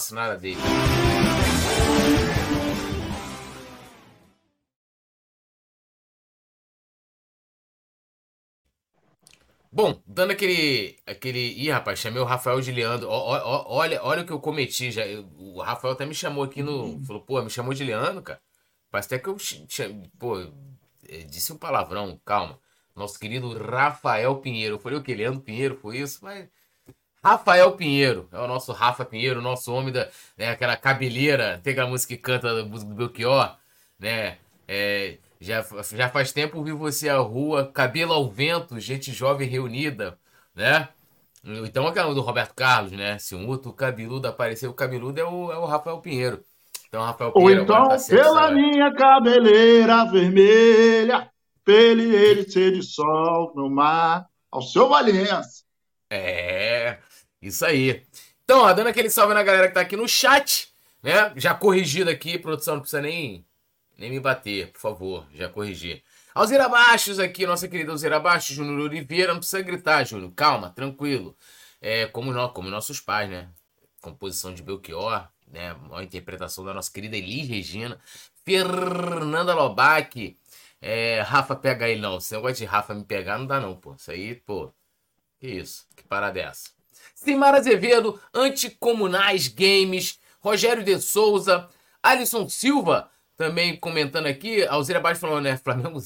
faço nada dele. Bom, dando aquele. aquele. Ih, rapaz, chamei o Rafael de Leandro. Ó, ó, olha, olha o que eu cometi já. Eu- o Rafael até me chamou aqui no. Falou, pô, me chamou de Leandro, cara. Parece até que eu. Pô, é, disse um palavrão, calma. Nosso querido Rafael Pinheiro. Eu falei o que? Leandro Pinheiro, foi isso? Mas. Rafael Pinheiro, é o nosso Rafa Pinheiro, o nosso homem da. Né, aquela cabeleira, tem aquela música que canta música do Belchior, né? É, já, já faz tempo vi você à rua, cabelo ao vento, gente jovem reunida, né? Então aquela do Roberto Carlos, né? Se um outro cabeludo aparecer, o cabeludo é o, é o Rafael Pinheiro. Então, Rafael Ou Pinheiro então, agora tá pela minha cabeleira vermelha, pele ele ser de sol no mar, ao seu Valença. É, isso aí. Então, ó, dando aquele salve na galera que tá aqui no chat, né? Já corrigido aqui, produção, não precisa nem, nem me bater, por favor, já corrigi. Alzira Baixos aqui, nossa querida Alzira Baixos, Júnior Oliveira, não precisa gritar, Júnior, calma, tranquilo. É, como, nós, como nossos pais, né? Composição de Belchior, né? Uma interpretação da nossa querida Elis Regina, Fernanda Lobac, é, Rafa pega ele, não. Esse negócio de Rafa me pegar não dá, não, pô. Isso aí, pô. Que isso? Que parada é essa? Simara Azevedo, Anticomunais Games, Rogério de Souza, Alisson Silva, também comentando aqui, Alzira Baixo falando, né, Flamengo,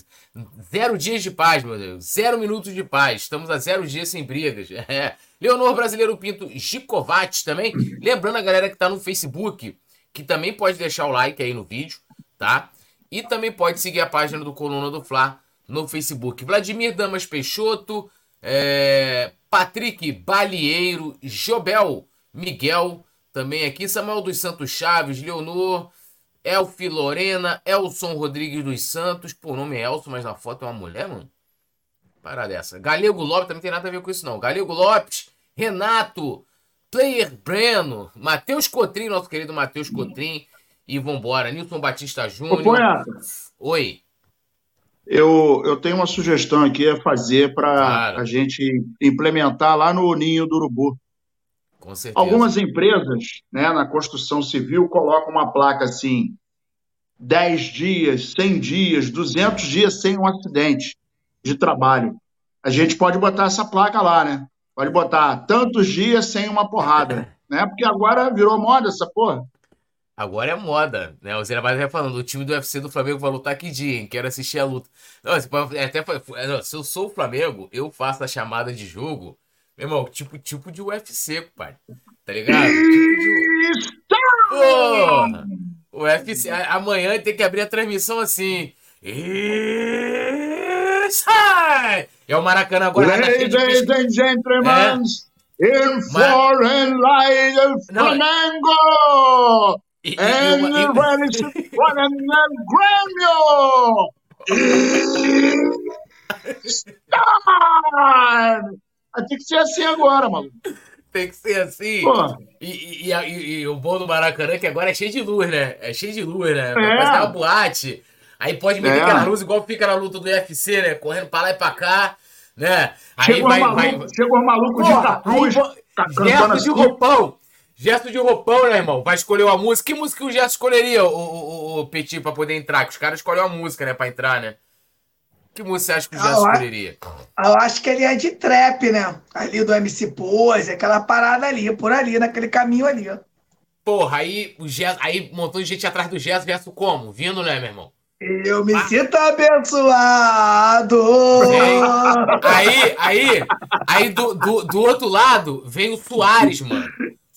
zero dias de paz, meu Deus, zero minutos de paz, estamos a zero dias sem brigas. É. Leonor Brasileiro Pinto Gicovati também, lembrando a galera que tá no Facebook, que também pode deixar o like aí no vídeo, tá? E também pode seguir a página do Coluna do Fla no Facebook. Vladimir Damas Peixoto, é, Patrick Balieiro, Jobel Miguel, também aqui, Samuel dos Santos Chaves, Leonor, Elfi Lorena, Elson Rodrigues dos Santos. Pô, o nome é Elson, mas na foto é uma mulher, mano? Parada dessa. Galego Lopes também tem nada a ver com isso, não. Galego Lopes, Renato, Player Breno, Matheus Cotrim, nosso querido Matheus Cotrim. E vambora. Nilson Batista Júnior. Oi. Eu, eu tenho uma sugestão aqui a fazer para Claro. a gente implementar lá no Ninho do Urubu. Com certeza. Algumas empresas, né, na construção civil, colocam uma placa assim: 10 dias, 100 dias, 200 dias sem um acidente de trabalho. A gente pode botar essa placa lá, né? Pode botar tantos dias sem uma porrada, né? Porque agora virou moda essa porra. Agora é moda, né? O Zé vai até falando, o time do UFC do Flamengo vai lutar que dia, hein? Quero assistir a luta. Não, é até, é, não, se eu sou o Flamengo, eu faço a chamada de jogo, meu irmão, tipo, tipo de UFC, pai. Tá ligado? Tipo de... Porra! O UFC, amanhã tem que abrir a transmissão assim. Aí! É o Maracanã agora Ladies and gentlemen, in Mas- foreign light é- Flamengo! E- e- e And e- it foreign Grêmio! Time! Tem que ser assim agora, maluco. Tem que ser assim. E, e- e e- e o bom do Maracanã que agora é cheio de luz, né? É cheio de luz, né? É. Parece uma boate. Aí pode meter É. aquela luz igual fica na luta do UFC, né? Correndo pra lá e pra cá, né? Aí Chegou vai, os vai, malucos chegou os malucos de Porra, vo- tá Gesto de assim. roupão. Gesto de roupão, né, irmão? Vai escolher uma música. Que música o Gesto escolheria, o, o, o, Petit, pra poder entrar? Que os caras escolhem uma música, né, pra entrar, né? Que música você acha que o Ah, Gesto acho- escolheria? Eu acho que ele é de trap, né? Ali do MC Pose, aquela parada ali, por ali, naquele caminho ali. Porra, aí o Gesto, aí um montão de gente atrás do Gesto, Gesto como? Vindo, né, meu irmão? Eu me Ah. sinto abençoado. Vem. Aí, aí, aí do, do, do outro lado vem o Soares, mano.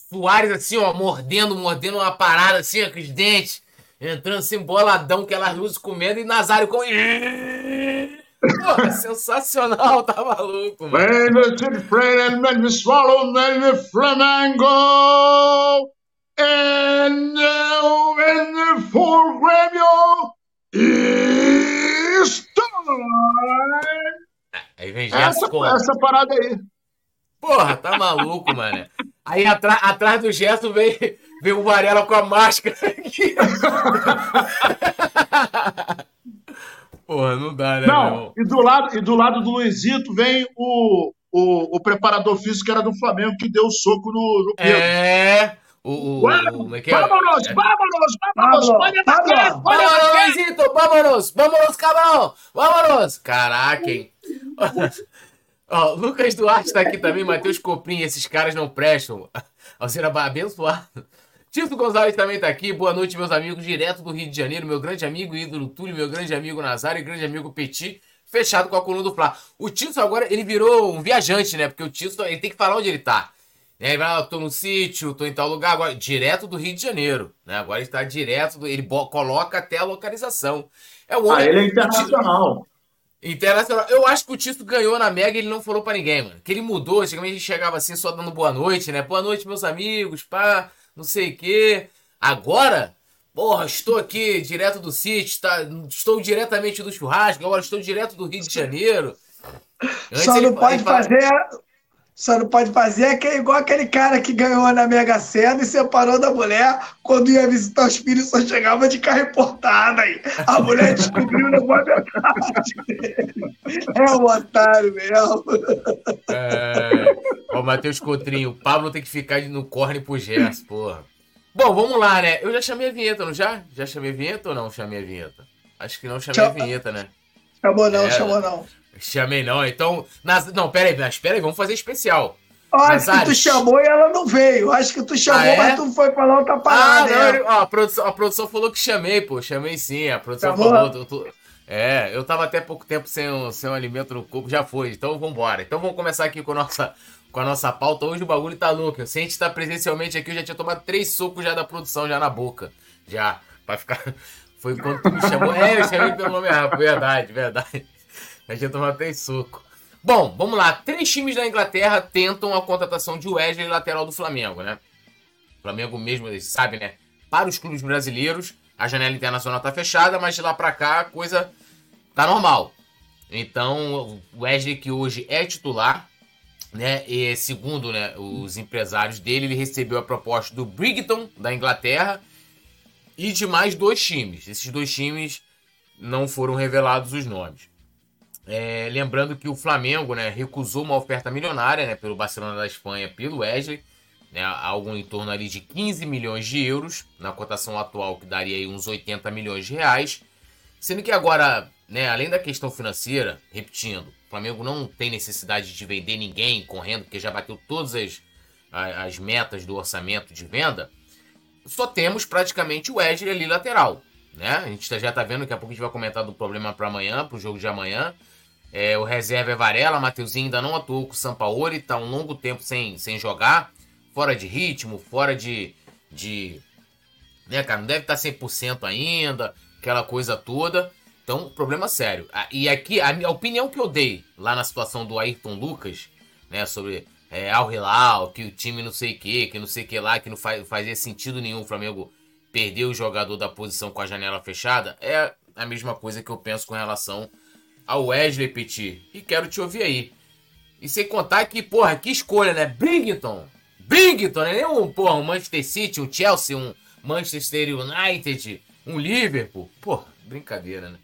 Soares assim, ó, mordendo, mordendo uma parada assim, ó, com os dentes. Entrando assim, boladão, aquelas luzes comendo e Nazário com. Porra, sensacional, tá maluco, mano. Friend swallow Flamengo and now when the full Grêmio is time. Aí vem Essa, essa parada aí. Porra, tá maluco, mano. Aí atra- atrás do Gerson vem, vem o Varela com a máscara aqui. Porra, não dá, né, Não, e do lado, e do lado do Luizito vem o, o, o preparador físico que era do Flamengo que deu o soco no, no Pedro. É, o, o, é que é? Vámonos, vámonos, vámonos, pode atacar, pode atacar. Luizito, vámonos, vámonos, cabrão, vámonos. Caraca, hein? Ó, Lucas Duarte tá aqui também, Matheus Coprim, esses caras não prestam. Alcira abençoado. Tito Gonzalez também tá aqui. Boa noite, meus amigos, direto do Rio de Janeiro. Meu grande amigo ídolo Túlio, meu grande amigo Nazário e grande amigo Petit, fechado com a coluna do Flá. O Tito agora, ele virou um viajante, né? Porque o Tito, ele tem que falar onde ele tá. Né? Ele vai lá, tô no sítio, tô em tal lugar, agora, direto do Rio de Janeiro. Né? Agora ele tá direto, do, ele coloca até a localização. É o homem, ah, ele é internacional. Internacional. Eu acho que o Tito ganhou na Mega e ele não falou para ninguém, mano. Que ele mudou, antigamente a gente chegava assim só dando boa noite, né? Boa noite, meus amigos, pá não sei o quê. Agora, porra, estou aqui direto do sítio, tá, estou diretamente do churrasco, agora estou direto do Rio de Janeiro. Antes Só não pode fazer. Só não pode fazer que é igual aquele cara que ganhou na Mega Sena e separou da mulher. Quando ia visitar os filhos, só chegava de carro importada. Aí. A mulher descobriu o negócio É um otário mesmo. É... Ó, Matheus Cotrinho, o Pablo tem que ficar no corne pro Gerson, porra. Bom, vamos lá, né? Eu já chamei a vinheta, não já? Já chamei a vinheta ou não chamei a vinheta? Acho que não chamei Chama... a vinheta, né? Chamou não, é, chamou não. Chamei não, então. Nas... Não, pera aí, mas pera aí, vamos fazer especial. Acho que tu chamou e ela não veio. Acho que tu chamou, ah, é? mas tu foi falar outra parada. Ah, não, ó, a, produção, a produção falou que chamei, pô. Chamei sim. A produção Chamou? falou. É, eu tava até pouco tempo sem, sem um alimento no corpo, já foi. Então vambora. Então vamos começar aqui com a nossa, com a nossa pauta. Hoje o bagulho tá louco. Se a gente tá presencialmente aqui, eu já tinha tomado três socos já da produção, já na boca. Já. Pra ficar. Foi quando tu me chamou. É, eu chamei pelo nome errado. Verdade, verdade. Já tinha tomado três socos. Bom, vamos lá. Três times da Inglaterra tentam a contratação de Wesley, lateral do Flamengo, né? O Flamengo mesmo, sabe, né? Para os clubes brasileiros, a janela internacional tá fechada, mas de lá para cá a coisa tá normal. Então, o Wesley, que hoje é titular, né? E segundo né, os empresários dele, ele recebeu a proposta do Brighton, da Inglaterra, e de mais dois times. Esses dois times não foram revelados os nomes. É, lembrando que o Flamengo né, recusou uma oferta milionária né, pelo Barcelona da Espanha pelo Wesley, né, algo em torno ali de 15 milhões de euros, na cotação atual que daria uns 80 milhões de reais. Sendo que agora, né, além da questão financeira, repetindo, o Flamengo não tem necessidade de vender ninguém correndo, porque já bateu todas as, as metas do orçamento de venda. Só temos praticamente o Wesley ali lateral. Né? A gente já está vendo, daqui a pouco a gente vai comentar do problema para amanhã, para o jogo de amanhã. É, o reserva é Varela, Mateuzinho ainda não atuou com o Sampaoli, está um longo tempo sem, sem jogar, fora de ritmo, fora de. de né, cara, não deve tá estar 100% ainda, aquela coisa toda. Então, problema sério. E aqui, a, a opinião que eu dei lá na situação do Ayrton Lucas, né, sobre é, Al Hilal, que o time não sei o que, que não sei o que lá, que não faz, fazia sentido nenhum o Flamengo perder o jogador da posição com a janela fechada, é a mesma coisa que eu penso com relação ao Wesley Petit. E quero te ouvir aí. E sem contar que, porra, que escolha, né? Brington. Brington, né? Nem um, porra, um Manchester City, um Chelsea, um Manchester United, um Liverpool. Porra, brincadeira, né?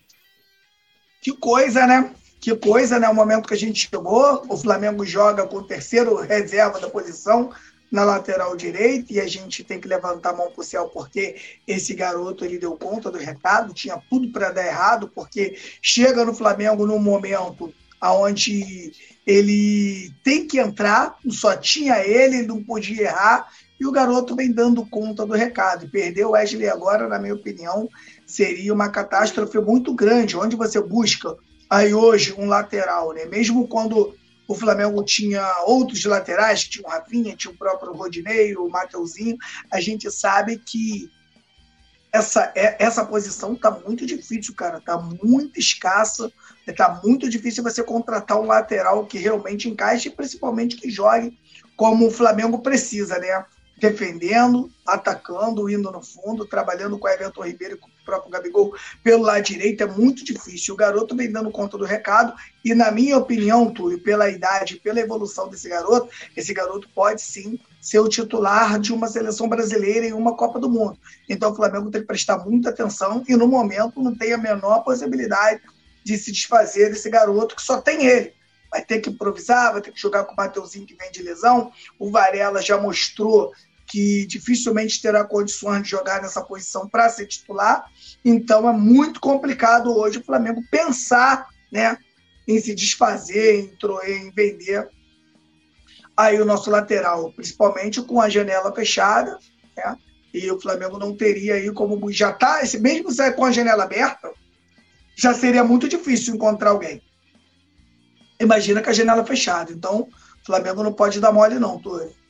Que coisa, né? Que coisa, né? O momento que a gente chegou, o Flamengo joga com o terceiro reserva da posição na lateral direita e a gente tem que levantar a mão para o céu porque esse garoto ele deu conta do recado, tinha tudo para dar errado, porque chega no Flamengo num momento onde ele tem que entrar, só tinha ele, não podia errar, e o garoto vem dando conta do recado. Perder o Wesley agora, na minha opinião, seria uma catástrofe muito grande, onde você busca aí hoje um lateral, né? Mesmo quando o Flamengo tinha outros laterais, tinha o Rafinha, tinha o próprio Rodinei, o Mateuzinho, a gente sabe que essa, é, essa posição tá muito difícil, cara, tá muito escassa, tá muito difícil você contratar um lateral que realmente encaixe, principalmente que jogue como o Flamengo precisa, né? Defendendo, atacando, indo no fundo, trabalhando com o Everton Ribeiro e com o próprio Gabigol pelo lado direito é muito difícil. O garoto vem dando conta do recado e, na minha opinião, Túlio, pela idade, pela evolução desse garoto, esse garoto pode sim ser o titular de uma seleção brasileira em uma Copa do Mundo. Então o Flamengo tem que prestar muita atenção e, no momento, não tem a menor possibilidade de se desfazer desse garoto que só tem ele vai ter que improvisar, vai ter que jogar com o Mateuzinho que vem de lesão. O Varela já mostrou que dificilmente terá condições de jogar nessa posição para ser titular. Então é muito complicado hoje o Flamengo pensar né, em se desfazer, em, em vender aí o nosso lateral, principalmente com a janela fechada. Né? E o Flamengo não teria aí como já está, mesmo com a janela aberta, já seria muito difícil encontrar alguém. Imagina com a janela fechada. Então, o Flamengo não pode dar mole, não, Túlio.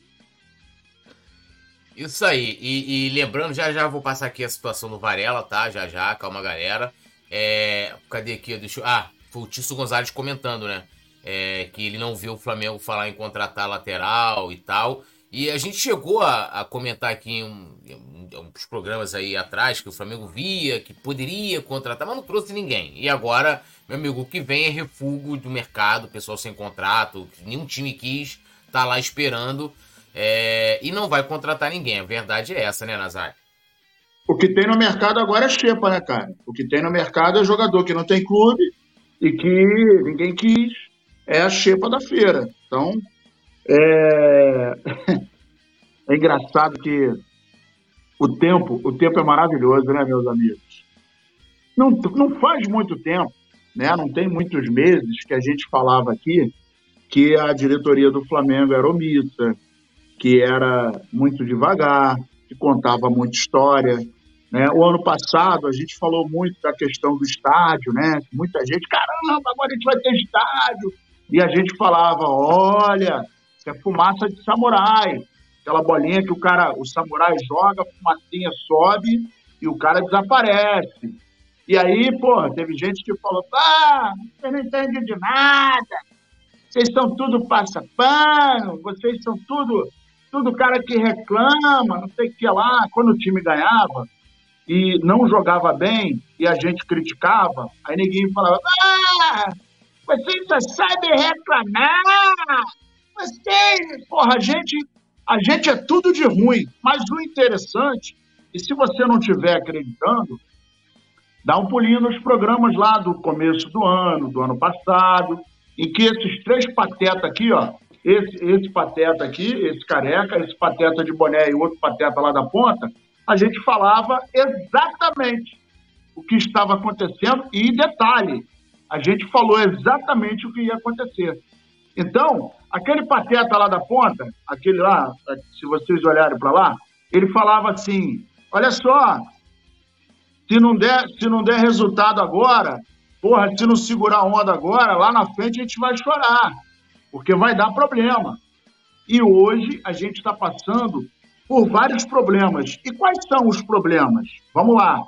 Isso aí. E, e, lembrando, já já vou passar aqui a situação do Varela, tá? Já já, calma, galera. É, cadê aqui? Deixa eu... Ah, foi o Tício Gonzalez comentando, né? É, que ele não viu o Flamengo falar em contratar lateral e tal. E a gente chegou a, a comentar aqui em, um, em uns programas aí atrás que o Flamengo via, que poderia contratar, mas não trouxe ninguém. E agora, meu amigo, o que vem é refúgio do mercado, pessoal sem contrato, nenhum time quis, tá lá esperando. É, e não vai contratar ninguém. A verdade é essa, né, Nazar? O que tem no mercado agora é xepa, né, cara? O que tem no mercado é jogador que não tem clube e que ninguém quis. É a xepa da feira. Então, é... é engraçado que o tempo, o tempo é maravilhoso, né, meus amigos? Não, não faz muito tempo, né? Não tem muitos meses que a gente falava aqui que a diretoria do Flamengo era omissa, que era muito devagar, que contava muita história. Né? O ano passado a gente falou muito da questão do estádio, né? Muita gente, caramba, agora a gente vai ter estádio. E a gente falava, olha, isso é fumaça de samurai. Aquela bolinha que o cara, o samurai joga, a fumacinha sobe e o cara desaparece. E aí, pô, teve gente que falou, ah, você não entende de nada, vocês são tudo passa-pano, vocês são tudo tudo cara que reclama, não sei o que lá. Quando o time ganhava e não jogava bem e a gente criticava, aí ninguém falava: Ah, vocês só sabem reclamar! Vocês, porra, a gente, a gente é tudo de ruim. Mas o interessante, e se você não estiver acreditando, dá um pulinho nos programas lá do começo do ano, do ano passado, em que esses três patetas aqui, ó, esse, esse pateta aqui, esse careca, esse pateta de boné e outro pateta lá da ponta, a gente falava exatamente o que estava acontecendo e detalhe, a gente falou exatamente o que ia acontecer. Então, aquele pateta lá da ponta, aquele lá, se vocês olharem para lá, ele falava assim: olha só, se não der, se não der resultado agora, porra, se não segurar a onda agora, lá na frente a gente vai chorar porque vai dar problema. E hoje a gente está passando por vários problemas. E quais são os problemas? Vamos lá.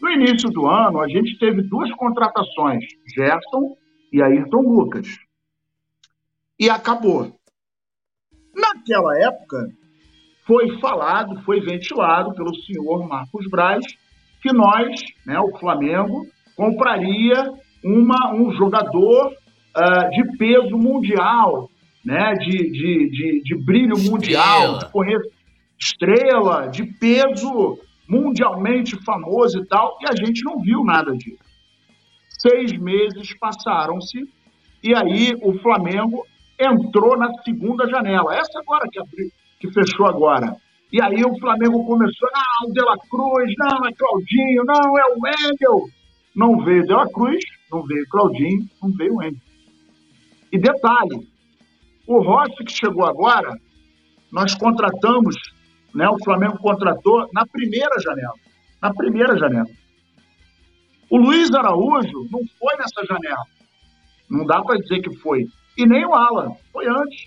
No início do ano, a gente teve duas contratações, Gerson e Ayrton Lucas. E acabou. Naquela época, foi falado, foi ventilado pelo senhor Marcos Braz que nós, né, o Flamengo, compraria uma, um jogador uh, de peso mundial, né? de, de, de, de brilho mundial, de correr estrela, de peso mundialmente famoso e tal, e a gente não viu nada disso. Seis meses passaram-se e aí o Flamengo entrou na segunda janela. Essa agora que, abriu, que fechou agora. E aí o Flamengo começou, não, o De La Cruz, não, é Claudinho, não, é o Wendel. Não veio De La Cruz, não veio Claudinho, não veio o Wendel. E detalhe, o Rossi que chegou agora, nós contratamos, né, o Flamengo contratou na primeira janela. Na primeira janela. O Luiz Araújo não foi nessa janela. Não dá para dizer que foi. E nem o Alan, foi antes.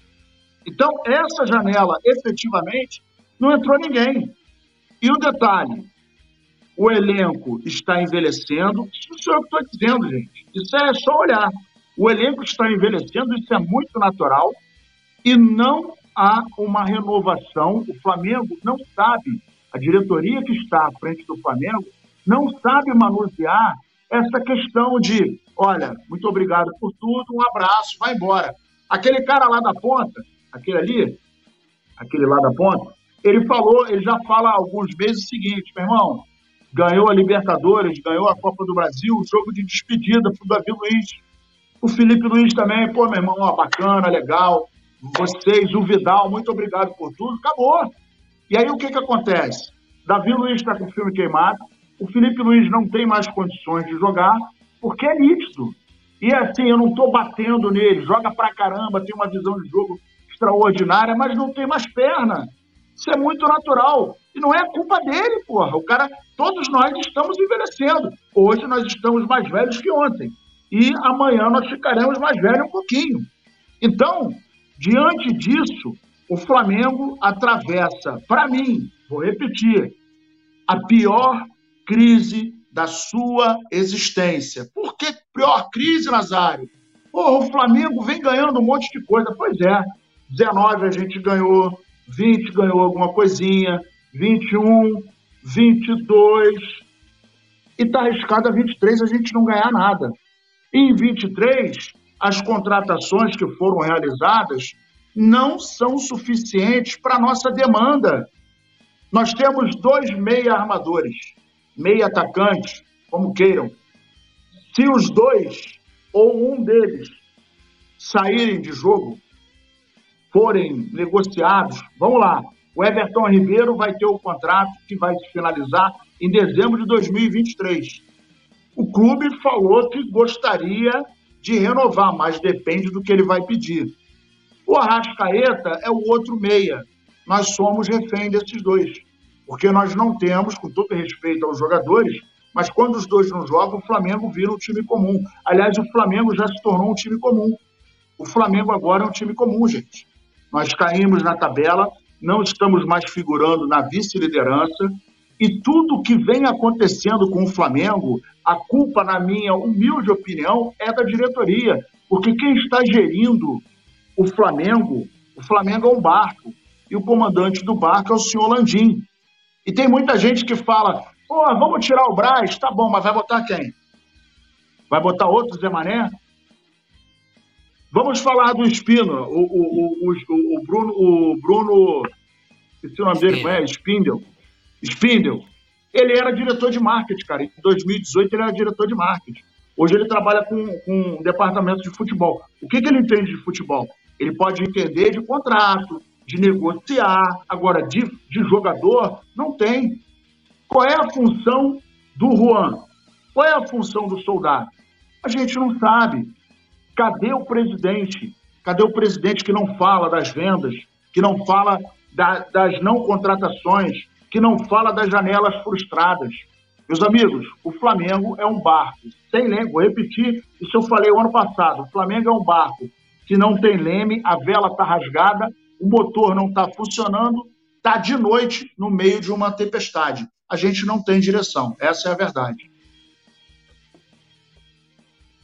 Então, essa janela, efetivamente, não entrou ninguém. E o detalhe, o elenco está envelhecendo. Isso sou eu que estou dizendo, gente. Isso é só olhar. O elenco está envelhecendo, isso é muito natural, e não há uma renovação. O Flamengo não sabe, a diretoria que está à frente do Flamengo, não sabe manusear essa questão de: olha, muito obrigado por tudo, um abraço, vai embora. Aquele cara lá da ponta, aquele ali, aquele lá da ponta, ele falou, ele já fala há alguns meses o seguinte, meu irmão, ganhou a Libertadores, ganhou a Copa do Brasil, jogo de despedida para o Davi Luiz o Felipe Luiz também, pô, meu irmão, ó, bacana, legal. Vocês, o Vidal, muito obrigado por tudo. Acabou. E aí o que, que acontece? Davi Luiz está com o filme queimado, o Felipe Luiz não tem mais condições de jogar, porque é nítido. E assim, eu não estou batendo nele, joga pra caramba, tem uma visão de jogo extraordinária, mas não tem mais perna. Isso é muito natural. E não é culpa dele, porra. O cara, todos nós estamos envelhecendo. Hoje nós estamos mais velhos que ontem. E amanhã nós ficaremos mais velhos um pouquinho. Então, diante disso, o Flamengo atravessa, para mim, vou repetir, a pior crise da sua existência. Por que pior crise, Nazário? Porra, o Flamengo vem ganhando um monte de coisa. Pois é, 19 a gente ganhou, 20 ganhou alguma coisinha, 21, 22, e está arriscado a 23 a gente não ganhar nada. Em 23, as contratações que foram realizadas não são suficientes para a nossa demanda. Nós temos dois meia armadores, meia atacantes, como queiram. Se os dois ou um deles saírem de jogo, forem negociados, vamos lá, o Everton Ribeiro vai ter o contrato que vai se finalizar em dezembro de 2023. O clube falou que gostaria de renovar, mas depende do que ele vai pedir. O Arrascaeta é o outro meia. Nós somos refém desses dois. Porque nós não temos, com todo respeito aos jogadores, mas quando os dois não jogam, o Flamengo vira um time comum. Aliás, o Flamengo já se tornou um time comum. O Flamengo agora é um time comum, gente. Nós caímos na tabela, não estamos mais figurando na vice-liderança, e tudo que vem acontecendo com o Flamengo, a culpa, na minha humilde opinião, é da diretoria. Porque quem está gerindo o Flamengo, o Flamengo é um barco, e o comandante do barco é o senhor Landim. E tem muita gente que fala, pô, vamos tirar o Braz, tá bom, mas vai botar quem? Vai botar outro Zé Mané? Vamos falar do Espino, o, o, o, o, Bruno, o Bruno, esse nome dele, é? Spindel. Spindel. Ele era diretor de marketing, cara. Em 2018 ele era diretor de marketing. Hoje ele trabalha com, com um departamento de futebol. O que, que ele entende de futebol? Ele pode entender de contrato, de negociar. Agora, de, de jogador, não tem. Qual é a função do Juan? Qual é a função do soldado? A gente não sabe. Cadê o presidente? Cadê o presidente que não fala das vendas, que não fala da, das não contratações, que não fala das janelas frustradas? Meus amigos, o Flamengo é um barco sem leme. Vou repetir isso eu falei o ano passado. O Flamengo é um barco que não tem leme, a vela está rasgada, o motor não está funcionando, está de noite no meio de uma tempestade. A gente não tem direção. Essa é a verdade.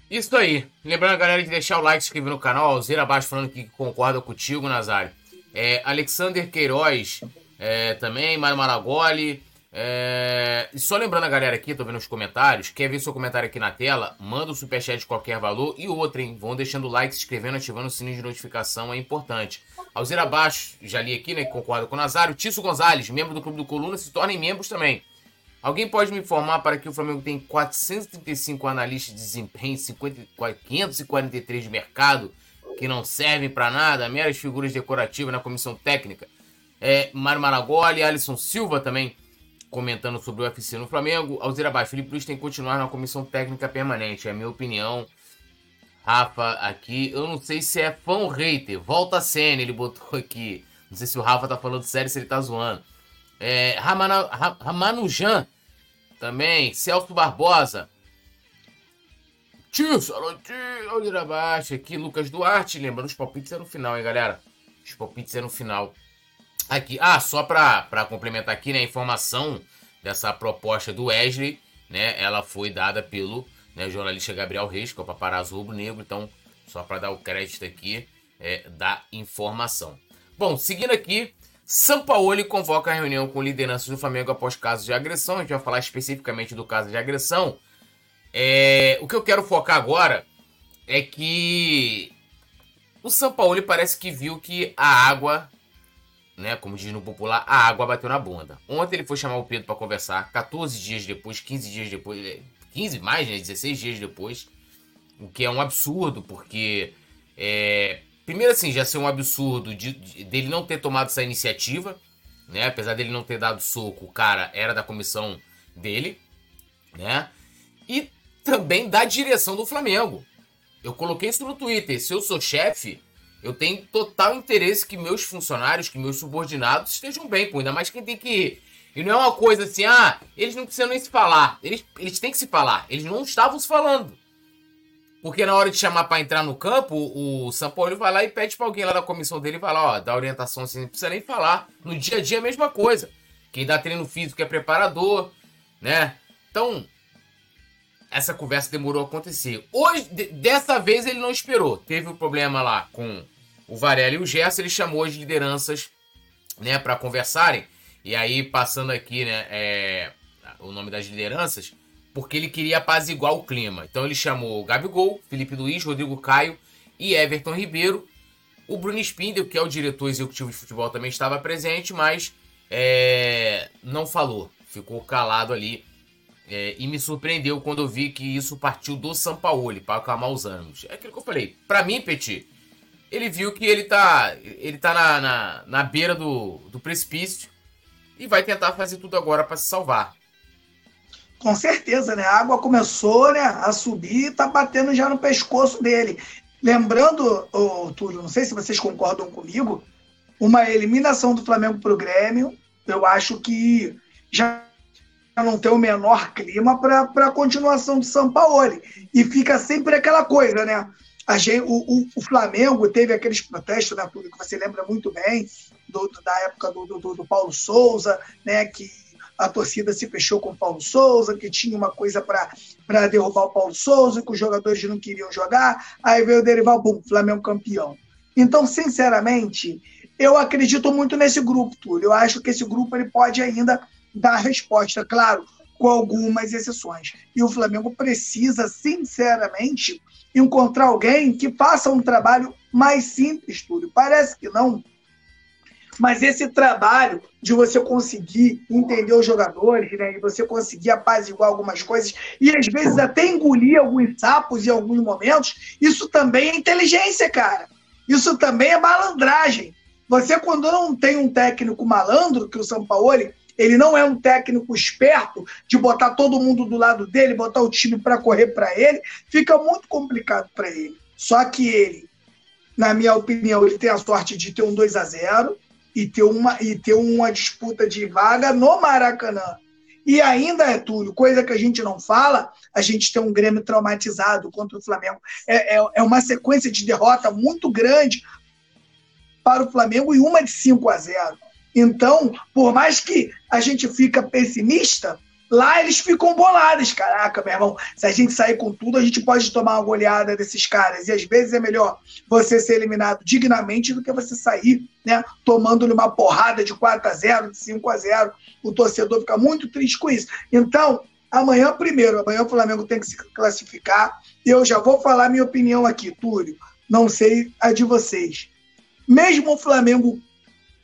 Isso aí. Lembrando a galera de deixar o like, se inscrever no canal. Alzeira abaixo falando que concorda contigo, Nazário. É, Alexander Queiroz é, também, Mário Maragoli. É... E só lembrando a galera aqui, tô vendo os comentários, quer ver seu comentário aqui na tela, manda o um superchat de qualquer valor e outra, hein? Vão deixando o like, se inscrevendo, ativando o sininho de notificação, é importante. Alzira Abaixo, já li aqui, né, que concorda com o Nazário. Tício Gonzalez, membro do Clube do Coluna, se tornem membros também. Alguém pode me informar para que o Flamengo tem 435 analistas de desempenho, 50, 543 de mercado, que não servem para nada, meras figuras decorativas na comissão técnica? É, Mário Maragoli, Alisson Silva também comentando sobre o UFC no Flamengo. Alzira Abaixo, Felipe Luiz tem que continuar na comissão técnica permanente, é a minha opinião. Rafa aqui, eu não sei se é fã ou hater, volta a cena, ele botou aqui. Não sei se o Rafa tá falando sério, se ele tá zoando. É, Ramanujan também. Celso Barbosa. Tio, Salotinho, olha abaixo aqui. Lucas Duarte. Lembrando, os palpites é no final, hein, galera? Os palpites é no final. Aqui. Ah, só pra complementar aqui, né? A informação dessa proposta do Wesley, né? Ela foi dada pelo né, jornalista Gabriel Reis, que é o paparazzo rubro-negro. Então, só para dar o crédito aqui é, da informação. Bom, seguindo aqui, Sampaoli convoca a reunião com lideranças do Flamengo após casos de agressão. A gente vai falar especificamente do caso de agressão. É, o que eu quero focar agora é que o Sampaoli parece que viu que a água, né, como diz no popular, a água bateu na bunda. Ontem ele foi chamar o Pedro para conversar, 14 dias depois, 15 dias depois, 15 mais, né, 16 dias depois, o que é um absurdo, porque é, Primeiro, assim, já ser um absurdo de, de, dele não ter tomado essa iniciativa, né? Apesar dele não ter dado soco, o cara era da comissão dele, né? E também da direção do Flamengo. Eu coloquei isso no Twitter. Se eu sou chefe, eu tenho total interesse que meus funcionários, que meus subordinados estejam bem, ainda mais quem tem que e não é uma coisa assim, ah, eles não precisam nem se falar. Eles, eles têm que se falar. Eles não estavam se falando. Porque na hora de chamar para entrar no campo, o São Paulo vai lá e pede para alguém lá da comissão dele, vai lá, ó, dá orientação assim, não precisa nem falar. No dia a dia é a mesma coisa. Quem dá treino físico é preparador, né? Então, essa conversa demorou a acontecer. Hoje, dessa vez ele não esperou. Teve um problema lá com o Varela e o Gerson, ele chamou as lideranças, né, para conversarem. E aí, passando aqui, né, é, o nome das lideranças, porque ele queria apaziguar o clima. Então ele chamou Gabigol, Felipe Luiz, Rodrigo Caio e Everton Ribeiro. O Bruno Spindel, que é o diretor executivo de futebol, também estava presente, mas é, não falou. Ficou calado ali. É, e me surpreendeu quando eu vi que isso partiu do Sampaoli para acalmar os ânimos. É aquilo que eu falei. Para mim, Petit, ele viu que ele tá, ele tá na, na, na beira do, do precipício e vai tentar fazer tudo agora para se salvar. Com certeza, né? A água começou né, a subir e tá batendo já no pescoço dele. Lembrando, oh, Túlio, não sei se vocês concordam comigo, uma eliminação do Flamengo para o Grêmio, eu acho que já não tem o menor clima para a continuação do São Paulo. E fica sempre aquela coisa, né? A gente, o, o, o Flamengo teve aqueles protestos, né, Túlio, que você lembra muito bem, do, da época do, do, do Paulo Souza, né, que a torcida se fechou com o Paulo Souza, que tinha uma coisa para derrubar o Paulo Souza, que os jogadores não queriam jogar. Aí veio o Derival, bum, Flamengo campeão. Então, sinceramente, eu acredito muito nesse grupo, Túlio. Eu acho que esse grupo ele pode ainda dar resposta, claro, com algumas exceções. E o Flamengo precisa, sinceramente, encontrar alguém que faça um trabalho mais simples, Túlio. Parece que não, mas esse trabalho de você conseguir entender os jogadores, né? Você conseguir apaziguar algumas coisas e às vezes até engolir alguns sapos em alguns momentos, isso também é inteligência, cara. Isso também é malandragem. Você, quando não tem um técnico malandro, que o Sampaoli, ele não é um técnico esperto de botar todo mundo do lado dele, botar o time para correr para ele, fica muito complicado para ele. Só que ele, na minha opinião, ele tem a sorte de ter um 2 a 0 e ter uma, e ter uma disputa de vaga no Maracanã. E ainda, é Túlio, coisa que a gente não fala, a gente tem um Grêmio traumatizado contra o Flamengo. É, é, é uma sequência de derrota muito grande para o Flamengo e uma de 5 a 0. Então, por mais que a gente fica pessimista, Lá eles ficam bolados. Caraca, meu irmão, se a gente sair com tudo, a gente pode tomar uma goleada desses caras. E às vezes é melhor você ser eliminado dignamente do que você sair, né, tomando-lhe uma porrada de 4 a 0 de 5 a 0 O torcedor fica muito triste com isso. Então, amanhã, primeiro, amanhã o Flamengo tem que se classificar. Eu já vou falar minha opinião aqui, Túlio. Não sei a de vocês. Mesmo o Flamengo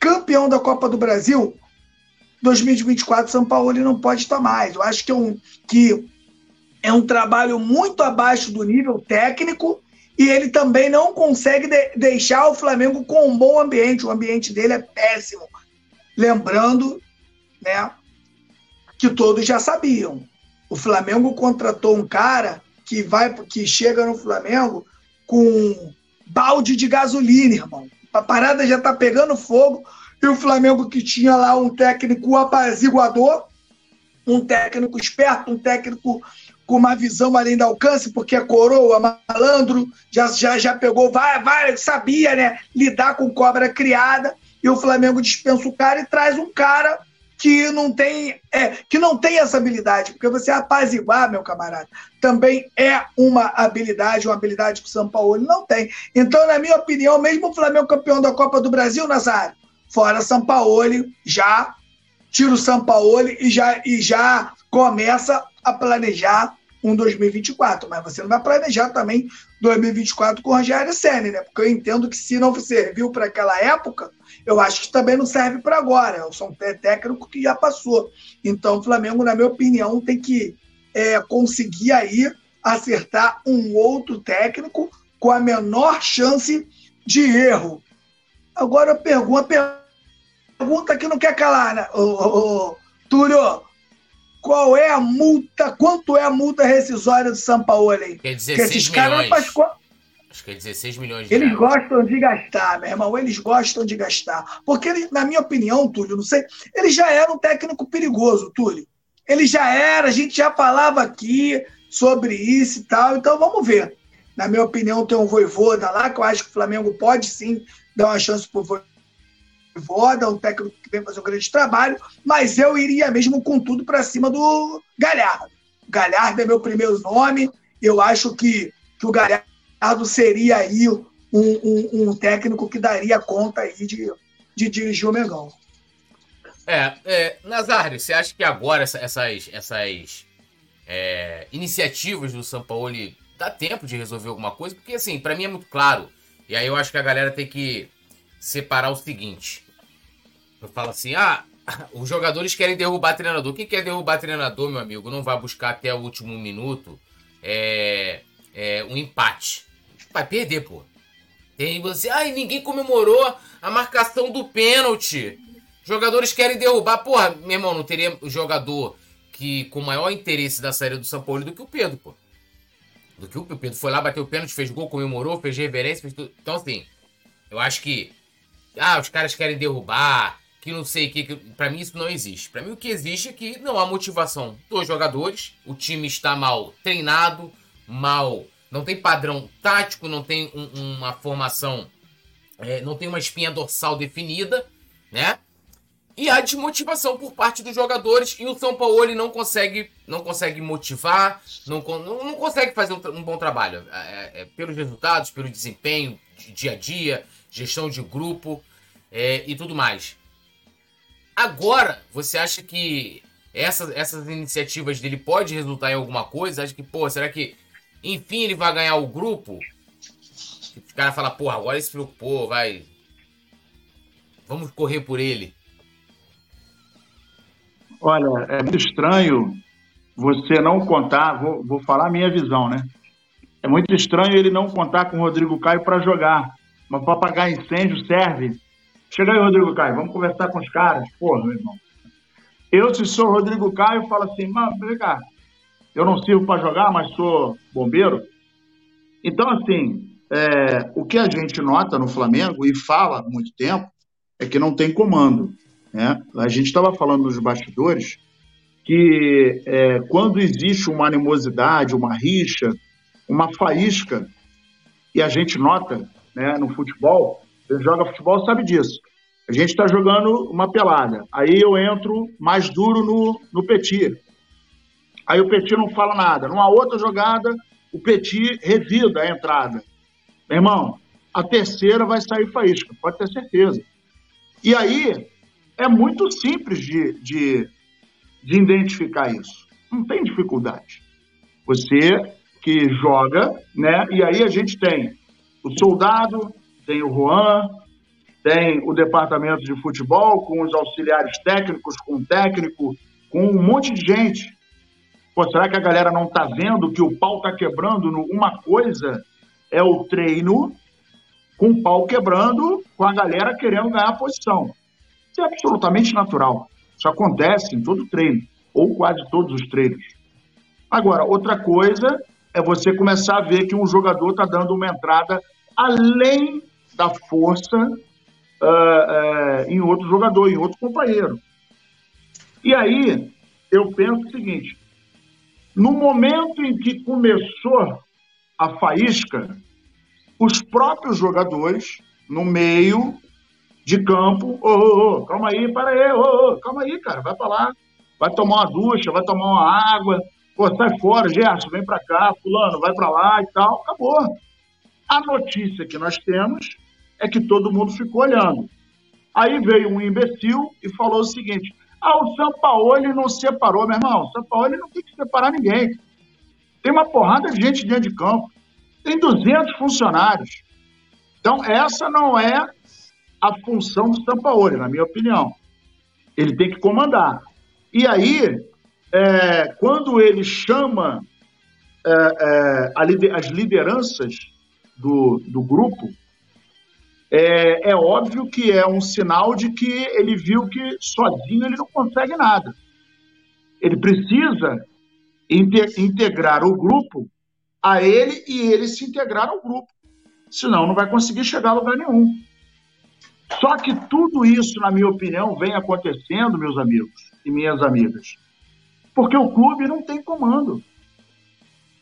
campeão da Copa do Brasil, 2024 São Paulo ele não pode estar mais. Eu acho que é um, que é um trabalho muito abaixo do nível técnico e ele também não consegue de, deixar o Flamengo com um bom ambiente. O ambiente dele é péssimo. Lembrando, né, que todos já sabiam. O Flamengo contratou um cara que vai que chega no Flamengo com balde de gasolina, irmão. A parada já tá pegando fogo e o Flamengo que tinha lá um técnico apaziguador, um técnico esperto, um técnico com uma visão além do alcance, porque é coroa, malandro, já, já, já pegou, vai, vai, sabia, né? Lidar com cobra criada, e o Flamengo dispensa o cara e traz um cara que não tem, é, que não tem essa habilidade, porque você apaziguar, meu camarada, também é uma habilidade, uma habilidade que o São Paulo não tem. Então, na minha opinião, mesmo o Flamengo campeão da Copa do Brasil, Nazário, fora Sampaoli, já tira o Sampaoli e já, e já começa a planejar um 2024. Mas você não vai planejar também 2024 com o Rogério Senna, né? Porque eu entendo que se não serviu para aquela época, eu acho que também não serve para agora. Eu sou um técnico que já passou. Então o Flamengo, na minha opinião, tem que é, conseguir aí acertar um outro técnico com a menor chance de erro. Agora eu pergunto, pergunta que não quer calar, né? Ô, ô, ô, Túlio, qual é a multa, quanto é a multa rescisória do São Paulo aí? Que é 16 milhões. Faz... Acho que é 16 milhões de Eles reais. gostam de gastar, meu irmão, eles gostam de gastar. Porque, ele, na minha opinião, Túlio, não sei, ele já era um técnico perigoso, Túlio. Ele já era, a gente já falava aqui sobre isso e tal, então vamos ver. Na minha opinião, tem um Voivoda lá, que eu acho que o Flamengo pode sim dar uma chance pro Voivoda, um técnico que vem fazer um grande trabalho, mas eu iria mesmo com tudo para cima do Galhardo. Galhardo é meu primeiro nome, eu acho que, que o Galhardo seria aí um, um, um técnico que daria conta aí de, de dirigir o Mengão. É, é Nazário, você acha que agora essa, essas, essas é, iniciativas do São Paulo dá tempo de resolver alguma coisa, porque assim, para mim é muito claro. E aí eu acho que a galera tem que separar o seguinte. Eu falo assim: "Ah, os jogadores querem derrubar treinador. Quem quer derrubar treinador, meu amigo, não vai buscar até o último minuto é, é um empate. Vai perder, pô. Tem você, ai, ninguém comemorou a marcação do pênalti. Jogadores querem derrubar. Porra, meu irmão, não teria jogador que com maior interesse da série do São Paulo do que o Pedro, pô do que o Pedro foi lá, bateu o pênalti, fez gol, comemorou, fez reverência, fez tudo. Então, assim, eu acho que. Ah, os caras querem derrubar, que não sei o que. que para mim, isso não existe. Para mim, o que existe é que não há motivação dos jogadores, o time está mal treinado, mal. Não tem padrão tático, não tem um, uma formação. É, não tem uma espinha dorsal definida, né? E há desmotivação por parte dos jogadores e o São Paulo ele não consegue, não consegue motivar, não, não, não consegue fazer um, um bom trabalho. É, é, é, pelos resultados, pelo desempenho, de dia a dia, gestão de grupo é, e tudo mais. Agora, você acha que essas, essas iniciativas dele pode resultar em alguma coisa? Acha que, pô, será que enfim ele vai ganhar o grupo? O cara fala, pô, agora ele se preocupou, vai. Vamos correr por ele. Olha, é muito estranho você não contar, vou, vou falar a minha visão, né? É muito estranho ele não contar com o Rodrigo Caio para jogar. Mas para apagar incêndio serve. Chega aí, Rodrigo Caio, vamos conversar com os caras. Porra, meu irmão. Eu, se sou Rodrigo Caio, falo assim, mano, vem cá, eu não sirvo para jogar, mas sou bombeiro. Então, assim, é, o que a gente nota no Flamengo e fala há muito tempo é que não tem comando. Né? A gente estava falando nos bastidores que é, quando existe uma animosidade, uma rixa, uma faísca, e a gente nota né, no futebol, você joga futebol sabe disso. A gente está jogando uma pelada, aí eu entro mais duro no, no Petit. Aí o Petit não fala nada. Numa outra jogada, o Petit revida a entrada. Meu irmão, a terceira vai sair faísca, pode ter certeza. E aí, é muito simples de, de, de identificar isso. Não tem dificuldade. Você que joga, né? E aí a gente tem o soldado, tem o Juan, tem o departamento de futebol, com os auxiliares técnicos, com o técnico, com um monte de gente. Pô, será que a galera não está vendo que o pau está quebrando? Uma coisa é o treino com o pau quebrando, com a galera querendo ganhar a posição. Isso é absolutamente natural. Isso acontece em todo treino, ou quase todos os treinos. Agora, outra coisa é você começar a ver que um jogador está dando uma entrada além da força uh, uh, em outro jogador, em outro companheiro. E aí, eu penso o seguinte: no momento em que começou a faísca, os próprios jogadores, no meio de campo, ô, ô, ô, calma aí, para aí, ô, ô, calma aí, cara, vai para lá, vai tomar uma ducha, vai tomar uma água, pô, sai fora, Gerson, vem para cá, fulano, vai para lá e tal, acabou. A notícia que nós temos é que todo mundo ficou olhando. Aí veio um imbecil e falou o seguinte, ah, o Sampaoli não separou, meu irmão, o Sampaoli não tem que separar ninguém. Tem uma porrada de gente dentro de campo, tem 200 funcionários. Então, essa não é a função do Sampaoli, na minha opinião. Ele tem que comandar. E aí, é, quando ele chama é, é, as lideranças do, do grupo, é, é óbvio que é um sinal de que ele viu que sozinho ele não consegue nada. Ele precisa integrar o grupo a ele e ele se integrar ao grupo. Senão não vai conseguir chegar a lugar nenhum. Só que tudo isso, na minha opinião, vem acontecendo, meus amigos e minhas amigas, porque o clube não tem comando.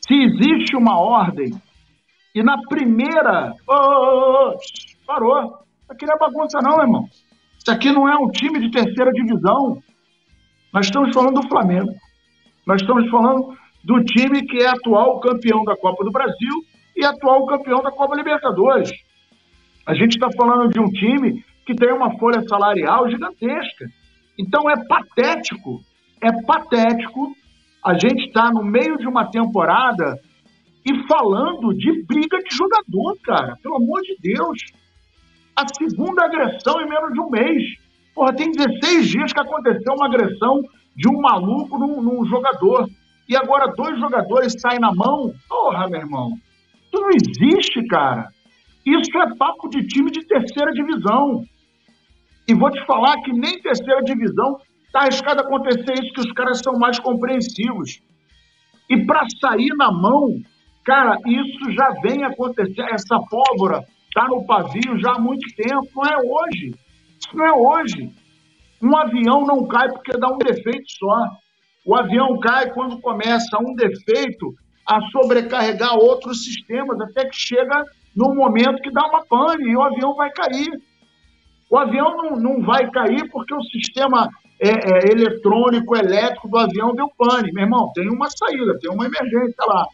Se existe uma ordem e na primeira. Oh, oh, oh, parou. Isso aqui não é bagunça, não, irmão. Isso aqui não é um time de terceira divisão. Nós estamos falando do Flamengo. Nós estamos falando do time que é atual campeão da Copa do Brasil e atual campeão da Copa Libertadores. A gente está falando de um time que tem uma folha salarial gigantesca. Então é patético, é patético a gente estar tá no meio de uma temporada e falando de briga de jogador, cara. Pelo amor de Deus. A segunda agressão em menos de um mês. Porra, tem 16 dias que aconteceu uma agressão de um maluco num, num jogador. E agora dois jogadores saem na mão. Porra, meu irmão. Isso não existe, cara. Isso é papo de time de terceira divisão. E vou te falar que nem terceira divisão está arriscado acontecer isso, que os caras são mais compreensivos. E para sair na mão, cara, isso já vem acontecendo. Essa pólvora está no pavio já há muito tempo. Não é hoje. Isso não é hoje. Um avião não cai porque dá um defeito só. O avião cai quando começa um defeito a sobrecarregar outros sistemas, até que chega no momento que dá uma pane e o avião vai cair. O avião não, não vai cair porque o sistema é, é, eletrônico, elétrico do avião deu pane. Meu irmão, tem uma saída, tem uma emergência lá.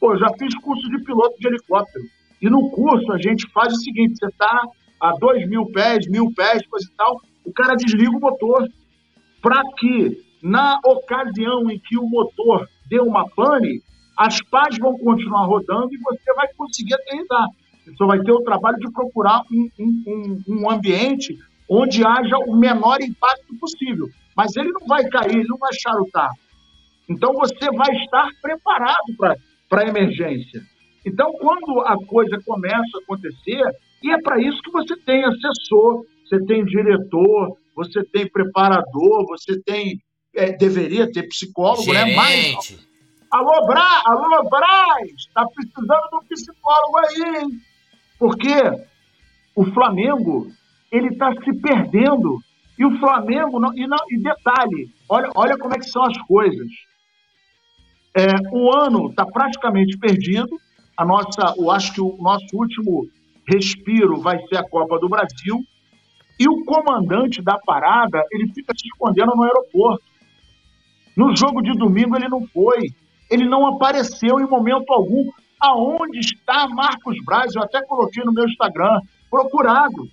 Pô, já fiz curso de piloto de helicóptero. E no curso a gente faz o seguinte: você está a dois mil pés, mil pés, coisa e tal, o cara desliga o motor para que, na ocasião em que o motor deu uma pane, as pás vão continuar rodando e você vai conseguir aterrissar. Você só vai ter o trabalho de procurar um, um, um ambiente onde haja o menor impacto possível. Mas ele não vai cair, ele não vai charutar. Então você vai estar preparado para a emergência. Então, quando a coisa começa a acontecer, e é para isso que você tem assessor, você tem diretor, você tem preparador, você tem. É, deveria ter psicólogo, Gerente. né? Mas Alô, Bra, alô, Braz, está precisando de um psicólogo aí, hein? Porque o Flamengo, ele está se perdendo. E o Flamengo, não, e, não, e detalhe, olha, olha como é que são as coisas. É, o ano está praticamente perdido. A nossa, eu acho que o nosso último respiro vai ser a Copa do Brasil. E o comandante da parada, ele fica se escondendo no aeroporto. No jogo de domingo ele não foi ele não apareceu em momento algum. Aonde está Marcos Braz? Eu até coloquei no meu Instagram, procurado.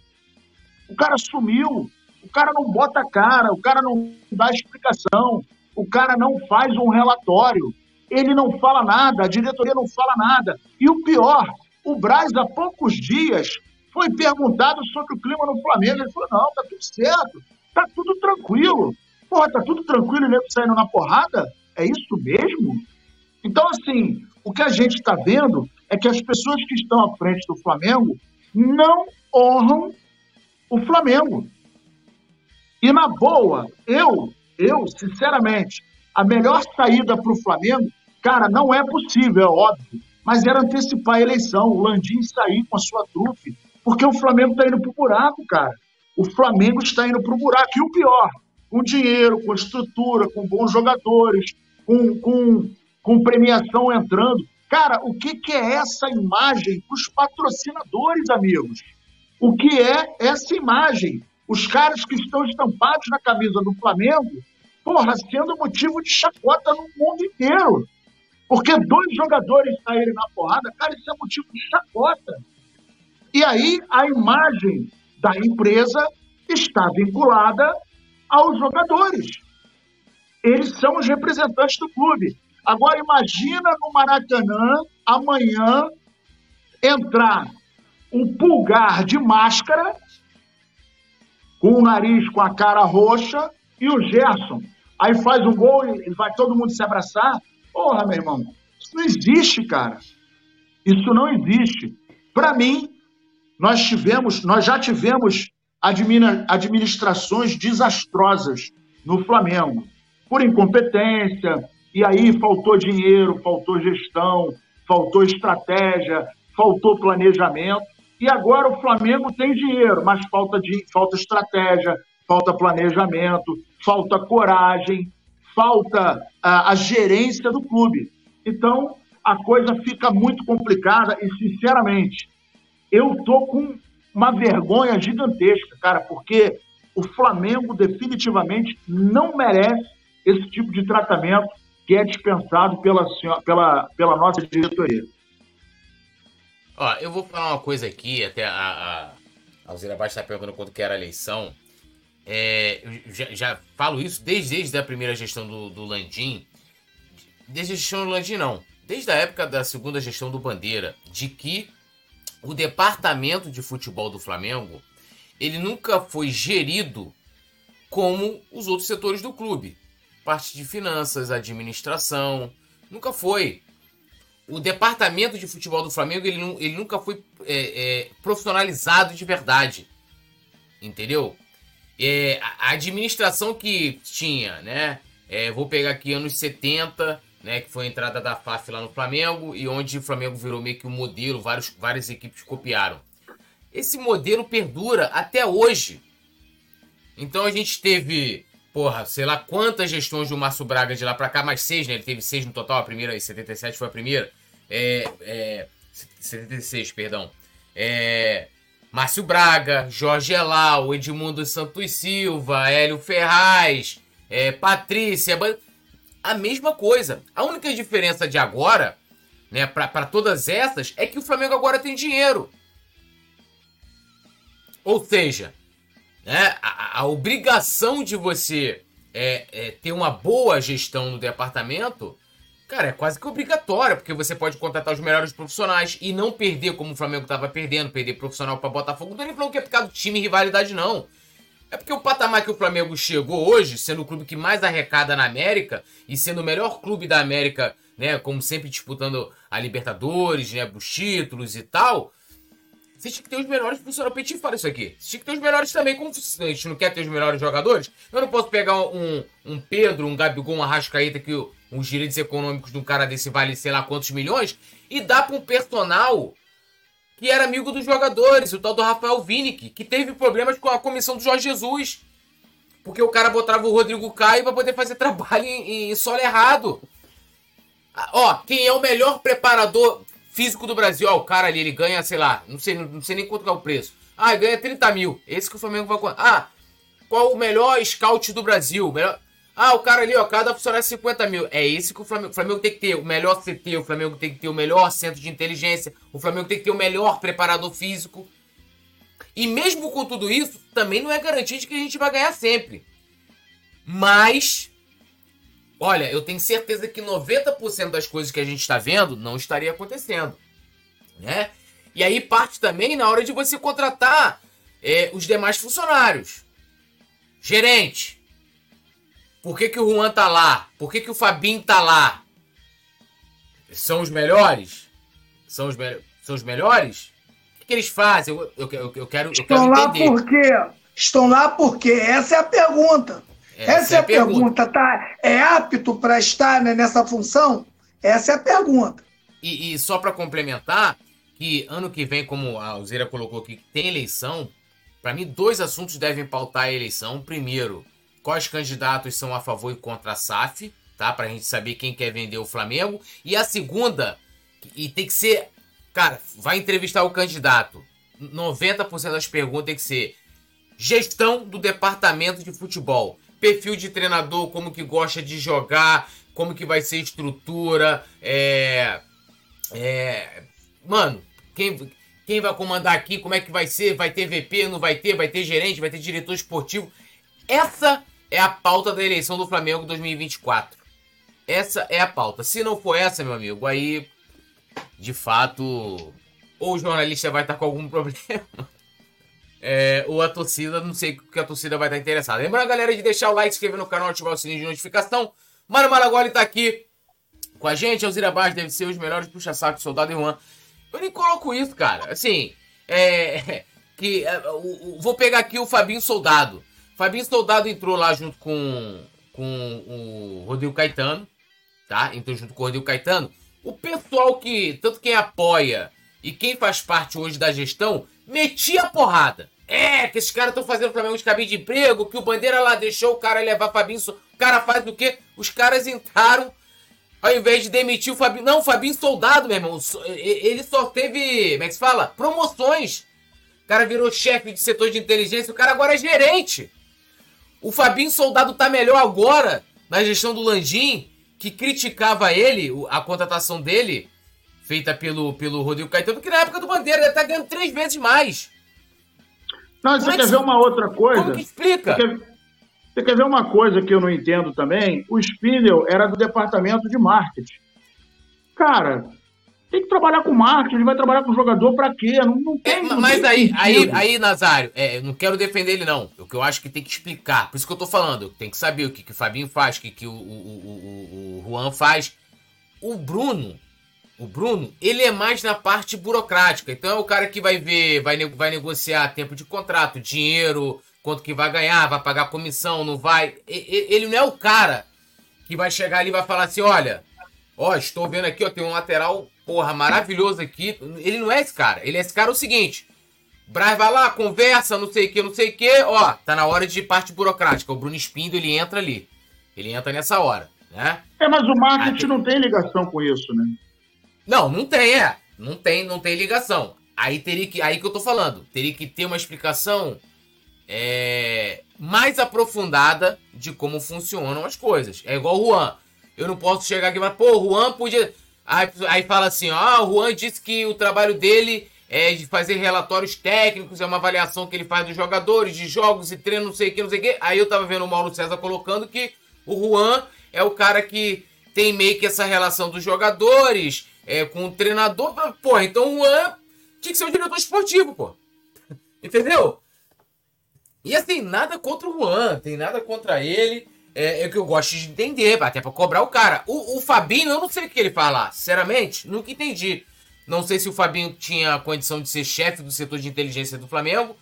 O cara sumiu, o cara não bota cara, o cara não dá explicação, o cara não faz um relatório, ele não fala nada, a diretoria não fala nada. E o pior, o Braz, há poucos dias, foi perguntado sobre o clima no Flamengo. Ele falou: não, tá tudo certo, tá tudo tranquilo. Porra, tá tudo tranquilo e nego saindo na porrada? É isso mesmo? Então, assim, o que a gente está vendo é que as pessoas que estão à frente do Flamengo não honram o Flamengo. E na boa, eu, eu, sinceramente, a melhor saída para o Flamengo, cara, não é possível, é óbvio, mas era antecipar a eleição, o Landim sair com a sua trupe, porque o Flamengo está indo para o buraco, cara. O Flamengo está indo para o buraco. E o pior, com dinheiro, com estrutura, com bons jogadores, com, com com premiação entrando. Cara, o que, que é essa imagem para os patrocinadores, amigos? O que é essa imagem? Os caras que estão estampados na camisa do Flamengo, porra, sendo motivo de chacota no mundo inteiro. Porque dois jogadores saírem na porrada, cara, isso é motivo de chacota. E aí a imagem da empresa está vinculada aos jogadores. Eles são os representantes do clube. Agora imagina no Maracanã amanhã entrar um pulgar de máscara com o nariz com a cara roxa e o Gerson. Aí faz um gol e vai todo mundo se abraçar. Porra, meu irmão, isso não existe, cara. Isso não existe. Para mim, nós tivemos, nós já tivemos administrações desastrosas no Flamengo, por incompetência, e aí faltou dinheiro, faltou gestão, faltou estratégia, faltou planejamento. E agora o Flamengo tem dinheiro, mas falta, de, falta estratégia, falta planejamento, falta coragem, falta a, a gerência do clube. Então, a coisa fica muito complicada e, sinceramente, eu tô com uma vergonha gigantesca, cara, porque o Flamengo definitivamente não merece esse tipo de tratamento que é dispensado pela, pela, pela nossa diretoria. Ó, eu vou falar uma coisa aqui, até a, a, a Alzira Baixo está perguntando quando que era a eleição. É, eu já, já, falo isso desde, desde a primeira gestão do, do Landim. Desde a gestão do Landim, não. Desde a época da segunda gestão do Bandeira, de que o departamento de futebol do Flamengo ele nunca foi gerido como os outros setores do clube. Parte de finanças, administração, nunca foi. O departamento de futebol do Flamengo ele, ele nunca foi é, é, profissionalizado de verdade. Entendeu? É, a administração que tinha, né? É, vou pegar aqui anos 70, né, que foi a entrada da FAF lá no Flamengo e onde o Flamengo virou meio que um modelo, vários, várias equipes copiaram. Esse modelo perdura até hoje. Então a gente teve, porra, sei lá quantas gestões do Márcio Braga de lá pra cá, mais seis, né? Ele teve seis no total, a primeira, 77 foi a primeira. É, é, 76, perdão. É, Márcio Braga, Jorge Elal, Edmundo Santos Silva, Hélio Ferraz, é, Patrícia a mesma coisa. A única diferença de agora, né, para todas essas, é que o Flamengo agora tem dinheiro. Ou seja, né, a, a obrigação de você é, é, ter uma boa gestão no departamento, cara, é quase que obrigatória, porque você pode contratar os melhores profissionais e não perder como o Flamengo estava perdendo, perder profissional para Botafogo. Não tô nem falando que é por causa do time e rivalidade, não. É porque o patamar que o Flamengo chegou hoje, sendo o clube que mais arrecada na América e sendo o melhor clube da América, né, como sempre disputando a Libertadores, né, os títulos e tal, você tinha que ter os melhores funcionários. O Petit fala isso aqui. Você tinha que ter os melhores também. Como a gente não quer ter os melhores jogadores, eu não posso pegar um, um Pedro, um Gabigol, um Arrascaeta, que os direitos econômicos de um cara desse vale sei lá quantos milhões, e dar para um personal que era amigo dos jogadores, o tal do Rafael Vinick, que teve problemas com a comissão do Jorge Jesus. Porque o cara botava o Rodrigo Caio para poder fazer trabalho em, em solo errado. Ah, ó, quem é o melhor preparador físico do Brasil? Ó, o cara ali, ele ganha, sei lá, não sei, não sei nem quanto é o preço. Ah, ganha 30 mil. Esse que o Flamengo vai... Ah, qual o melhor scout do Brasil? Melhor... Ah, o cara ali, ó, cada funcionário é 50 mil. É esse que o Flamengo, o Flamengo tem que ter. O melhor CT, o Flamengo tem que ter o melhor centro de inteligência, o Flamengo tem que ter o melhor preparador físico. E mesmo com tudo isso, também não é garantia de que a gente vai ganhar sempre. Mas, olha, eu tenho certeza que 90% das coisas que a gente está vendo não estaria acontecendo. Né? E aí parte também na hora de você contratar é, os demais funcionários. Gerente, por que, que o Juan tá lá? Por que, que o Fabinho tá lá? São os melhores? São os, me são os melhores? O que, que eles fazem? Eu, eu, eu, eu quero, Estão eu quero lá por quê? Estão lá por quê? Essa é a pergunta. Essa, Essa é, é a pergunta. pergunta. Tá? É apto para estar né, nessa função? Essa é a pergunta. E, e só para complementar, que ano que vem, como a Alzeira colocou aqui, tem eleição. Para mim, dois assuntos devem pautar a eleição. Primeiro, quais candidatos são a favor e contra a SAF, tá? Pra gente saber quem quer vender o Flamengo. E a segunda, e tem que ser. Cara, vai entrevistar o candidato. 90% das perguntas tem que ser gestão do departamento de futebol. Perfil de treinador, como que gosta de jogar, como que vai ser estrutura, é. É. Mano, quem, quem vai comandar aqui, como é que vai ser, vai ter VP, não vai ter, vai ter gerente, vai ter diretor esportivo. Essa é a pauta da eleição do Flamengo 2024. Essa é a pauta. Se não for essa, meu amigo, aí de fato ou o jornalista vai estar com algum problema. É, ou a torcida, não sei o que a torcida vai estar interessada. Lembrando, galera, de deixar o like, se inscrever no canal, ativar o sininho de notificação. Mano Maragoli está aqui com a gente. Alzira Barros deve ser os melhores puxa-saco, soldado Juan. Eu nem coloco isso, cara. Assim, É, que é, vou pegar aqui o Fabinho Soldado. Fabinho Soldado entrou lá junto com, com o Rodrigo Caetano, tá? Entrou junto com o Rodrigo Caetano. O pessoal que, tanto quem apoia e quem faz parte hoje da gestão, metia a porrada. É, que esses caras estão fazendo o Flamengo de cabine de emprego, que o Bandeira lá deixou o cara levar Fabinho. O cara faz do quê? Os caras entraram, ao invés de demitir o Fabinho. Não, o Fabinho Soldado, meu irmão. Ele só teve, como é que se fala? Promoções. O cara virou chefe de setor de inteligência, o cara agora é gerente. O Fabinho Soldado tá melhor agora na gestão do Landim, que criticava ele, a contratação dele, feita pelo, pelo Rodrigo Caetano, que na época do Bandeira ele tá ganhando três vezes mais. Não, você é quer ver uma outra coisa? Como que explica? Você quer, você quer ver uma coisa que eu não entendo também? O Spindle era do departamento de marketing. Cara, tem que trabalhar com marketing, vai trabalhar com jogador para quê? Não, não tem, é, não mas tem aí, aí, aí, Nazário, é, não quero defender ele, não. O que eu acho que tem que explicar. Por isso que eu tô falando. Tem que saber o que, que o Fabinho faz, o que, que o, o, o, o Juan faz. O Bruno, o Bruno, ele é mais na parte burocrática. Então é o cara que vai ver, vai, vai negociar tempo de contrato, dinheiro, quanto que vai ganhar, vai pagar comissão, não vai. Ele não é o cara que vai chegar ali e vai falar assim: olha, ó, estou vendo aqui, ó, tem um lateral, porra, maravilhoso aqui. Ele não é esse cara. Ele é esse cara o seguinte. Braz vai lá, conversa, não sei o que, não sei o que, ó, tá na hora de parte burocrática. O Bruno Espindo, ele entra ali. Ele entra nessa hora, né? É, mas o marketing não tem ligação com isso, né? Não, não tem, é. Não tem, não tem ligação. Aí teria que. Aí que eu tô falando. Teria que ter uma explicação é, mais aprofundada de como funcionam as coisas. É igual o Juan. Eu não posso chegar aqui e falar, pô, o Juan podia. Aí, aí fala assim, ó, ah, o Juan disse que o trabalho dele é de fazer relatórios técnicos, é uma avaliação que ele faz dos jogadores, de jogos e treinos, não sei o que, não sei o que. Aí eu tava vendo o Mauro César colocando que o Juan é o cara que tem meio que essa relação dos jogadores, é, com o treinador. Pô, então o Juan tinha que ser o diretor esportivo, pô. Entendeu? E assim, nada contra o Juan, tem nada contra ele. É, é o que eu gosto de entender, até pra cobrar o cara. O, o Fabinho, eu não sei o que ele fala, sinceramente, nunca entendi. Não sei se o Fabinho tinha condição de ser chefe do setor de inteligência do Flamengo.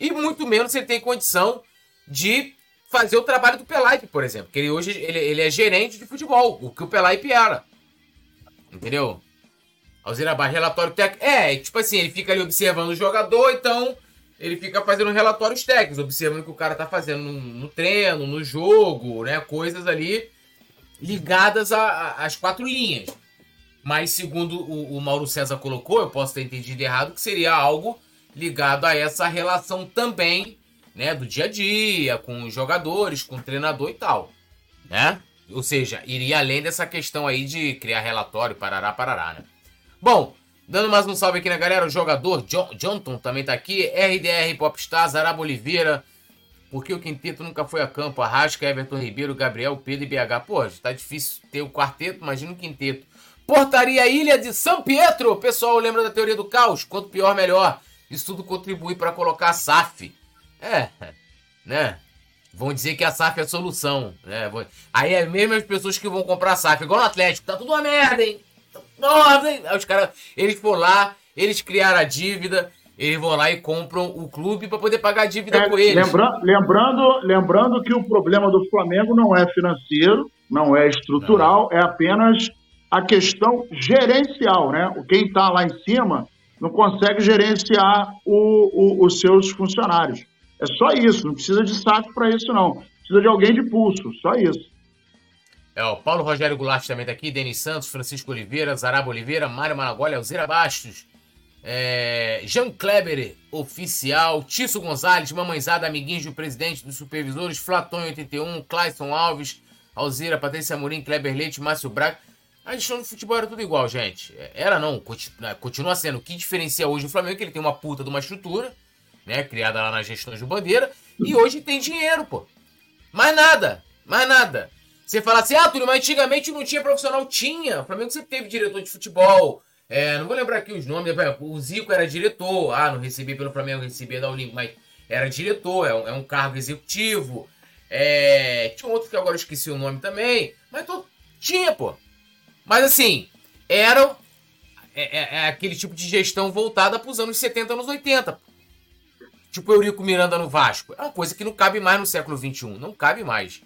E muito menos se ele tem condição de fazer o trabalho do Pelaipe, por exemplo. Que ele hoje ele, ele é gerente de futebol, o que o Pelaipe era. Entendeu? Alzira Barra, relatório técnico. É, tipo assim, ele fica ali observando o jogador, então ele fica fazendo relatórios técnicos, observando o que o cara tá fazendo no, no treino, no jogo, né? Coisas ali ligadas às quatro linhas. Mas, segundo o, o Mauro César colocou, eu posso ter entendido errado, que seria algo ligado a essa relação também, né? Do dia a dia, com os jogadores, com o treinador e tal, né? Ou seja, iria além dessa questão aí de criar relatório, parará, parará, né? Bom, dando mais um salve aqui na galera, o jogador John, também tá aqui, RDR Popstar, Zaraba Oliveira, porque o quinteto nunca foi a campo, Arrasca, Everton Ribeiro, Gabriel, Pedro e BH. Pô, tá difícil ter o quarteto, imagina o quinteto. Portaria Ilha de São Pietro, pessoal lembra da teoria do caos? Quanto pior, melhor. Isso tudo contribui para colocar a SAF. É, né? Vão dizer que a SAF é a solução. Né? Aí é mesmo as pessoas que vão comprar a SAF. Igual no Atlético. Tá tudo uma merda, hein? Aí os caras, eles foram lá, eles criaram a dívida, eles vão lá e compram o clube para poder pagar a dívida é, com eles. Lembra, lembrando, lembrando que o problema do Flamengo não é financeiro, não é estrutural, não. é apenas a questão gerencial, né? Quem está lá em cima não consegue gerenciar o, o, os seus funcionários. É só isso, não precisa de saco para isso, não. Precisa de alguém de pulso, só isso. É, o Paulo Rogério Goulart também tá aqui, Denis Santos, Francisco Oliveira, Zaraba Oliveira, Mário Malagoli, Alzira Bastos, é, Jean Kleber, oficial, Tício Gonzalez, Mamãezada, amiguinhos do presidente dos supervisores, Flaton 81, Clayson Alves, Alzira, Patrícia Amorim, Kleber Leite, Márcio Braga. A gestão do futebol era tudo igual, gente. Era não, né, continua sendo. O que diferencia hoje o Flamengo é que ele tem uma puta de uma estrutura, né? Criada lá nas gestões do Bandeira. E hoje tem dinheiro, pô. Mais nada. Mais nada. Você fala assim, ah, Túlio, mas antigamente não tinha profissional. Tinha. O Flamengo sempre teve diretor de futebol. É, não vou lembrar aqui os nomes. O Zico era diretor. Ah, não recebi pelo Flamengo, recebia da Olimpo, mas era diretor. É um, é um cargo executivo. É, tinha outro que agora esqueci o nome também. Mas tô, tinha, pô. Mas assim, eram é, é, é aquele tipo de gestão voltada para os anos 70, anos 80. Tipo Eurico Miranda no Vasco. É uma coisa que não cabe mais no século XXI. Não cabe mais.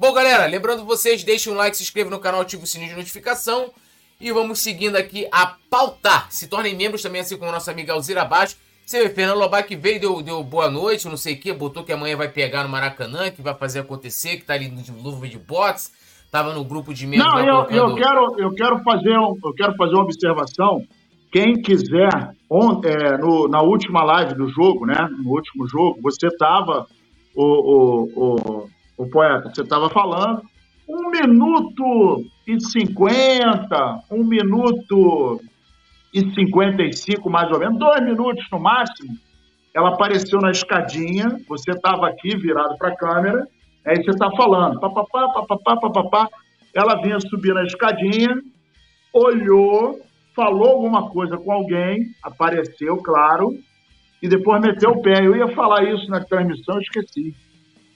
Bom, galera, lembrando vocês, deixem um like, se inscrevam no canal, ativem o sininho de notificação. E vamos seguindo aqui a pautar. Se tornem membros também, assim como nossa amiga Alzira Baixo. Você vê, Fernando Lobac veio, deu, deu boa noite, não sei o que, botou que amanhã vai pegar no Maracanã, que vai fazer acontecer, que tá ali no luva de boxe, tava no grupo de membros. Não, eu, colocando... eu, quero, eu, quero fazer um, eu quero fazer uma observação. Quem quiser, on, é, no, na última live do jogo, né? No último jogo, você tava, o, o, o, o poeta, você tava falando, um minuto e cinquenta, um minuto e 55, mais ou menos, dois minutos no máximo, ela apareceu na escadinha, você estava aqui virado para a câmera, aí você está falando, papapá, papapá, papapá, ela vinha subir na escadinha, olhou, falou alguma coisa com alguém, apareceu, claro, e depois meteu o pé. Eu ia falar isso na transmissão, esqueci.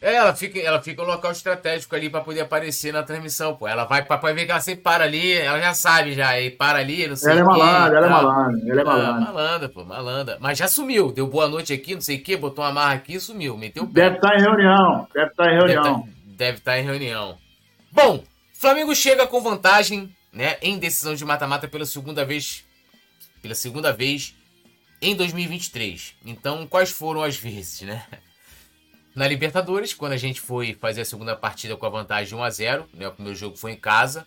É, ela fica, ela fica no local estratégico ali para poder aparecer na transmissão, pô. Ela vai para ver que ela sempre para ali, ela já sabe já, e para ali, não sei Ela é malandra, ela é malandra, ela é malandra. É, malandra, pô, malandra. Mas já sumiu, deu boa noite aqui, não sei o quê, botou uma marra aqui e sumiu, meteu o pé. Deve estar tá em reunião, deve estar tá em reunião. Tá, deve estar em reunião. Bom, Flamengo chega com vantagem, né, em decisão de mata-mata pela segunda vez, pela segunda vez em 2023. Então, quais foram as vezes, né? Na Libertadores, quando a gente foi fazer a segunda partida com a vantagem 1 a 0 né, o primeiro jogo foi em casa,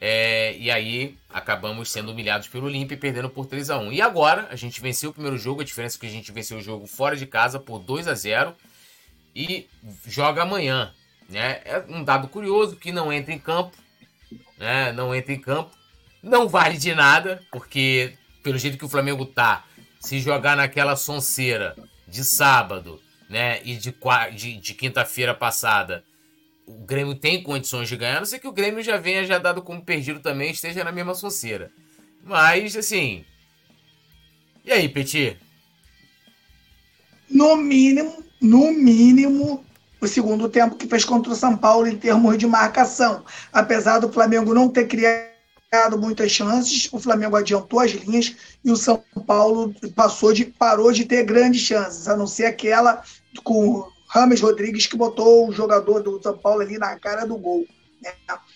é, e aí acabamos sendo humilhados pelo Olímpia e perdendo por 3 a 1 E agora, a gente venceu o primeiro jogo, a diferença é que a gente venceu o jogo fora de casa por 2 a 0 e joga amanhã. Né? É um dado curioso que não entra em campo, né? não entra em campo, não vale de nada, porque pelo jeito que o Flamengo tá, se jogar naquela sonceira de sábado né? E de, de, de quinta-feira passada o Grêmio tem condições de ganhar, não sei que o Grêmio já venha já dado como perdido também, esteja na mesma sonceira. Mas, assim. E aí, Petit? No mínimo, no mínimo, o segundo tempo que fez contra o São Paulo em termos de marcação. Apesar do Flamengo não ter criado muitas chances, o Flamengo adiantou as linhas e o São Paulo passou de, parou de ter grandes chances, a não ser aquela com Rames Rodrigues que botou o jogador do São Paulo ali na cara do gol. Né?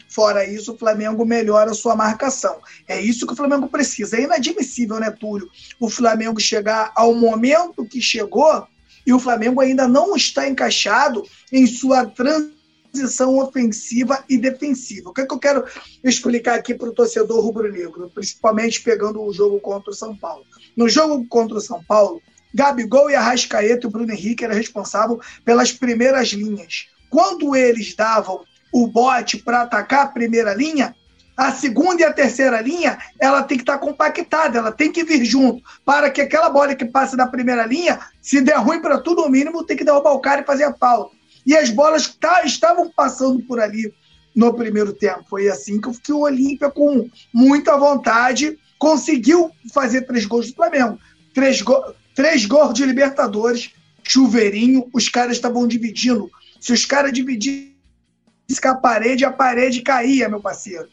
Fora isso, o Flamengo melhora a sua marcação. É isso que o Flamengo precisa. É inadmissível, né, Túlio? O Flamengo chegar ao momento que chegou e o Flamengo ainda não está encaixado em sua transição ofensiva e defensiva. O que, é que eu quero explicar aqui para o torcedor rubro-negro, principalmente pegando o jogo contra o São Paulo? No jogo contra o São Paulo, Gabigol e Arrascaeta e o Bruno Henrique eram responsáveis pelas primeiras linhas. Quando eles davam o bote para atacar a primeira linha, a segunda e a terceira linha, ela tem que estar tá compactada, ela tem que vir junto, para que aquela bola que passa da primeira linha, se der ruim para tudo, no mínimo tem que derrubar o cara e fazer a falta. E as bolas tá, estavam passando por ali no primeiro tempo. Foi assim que, o Olímpia, com muita vontade, conseguiu fazer três gols do Flamengo. Três gols Três gols de Libertadores, chuveirinho, os caras estavam dividindo. Se os caras dividissem com a parede, a parede caía, meu parceiro.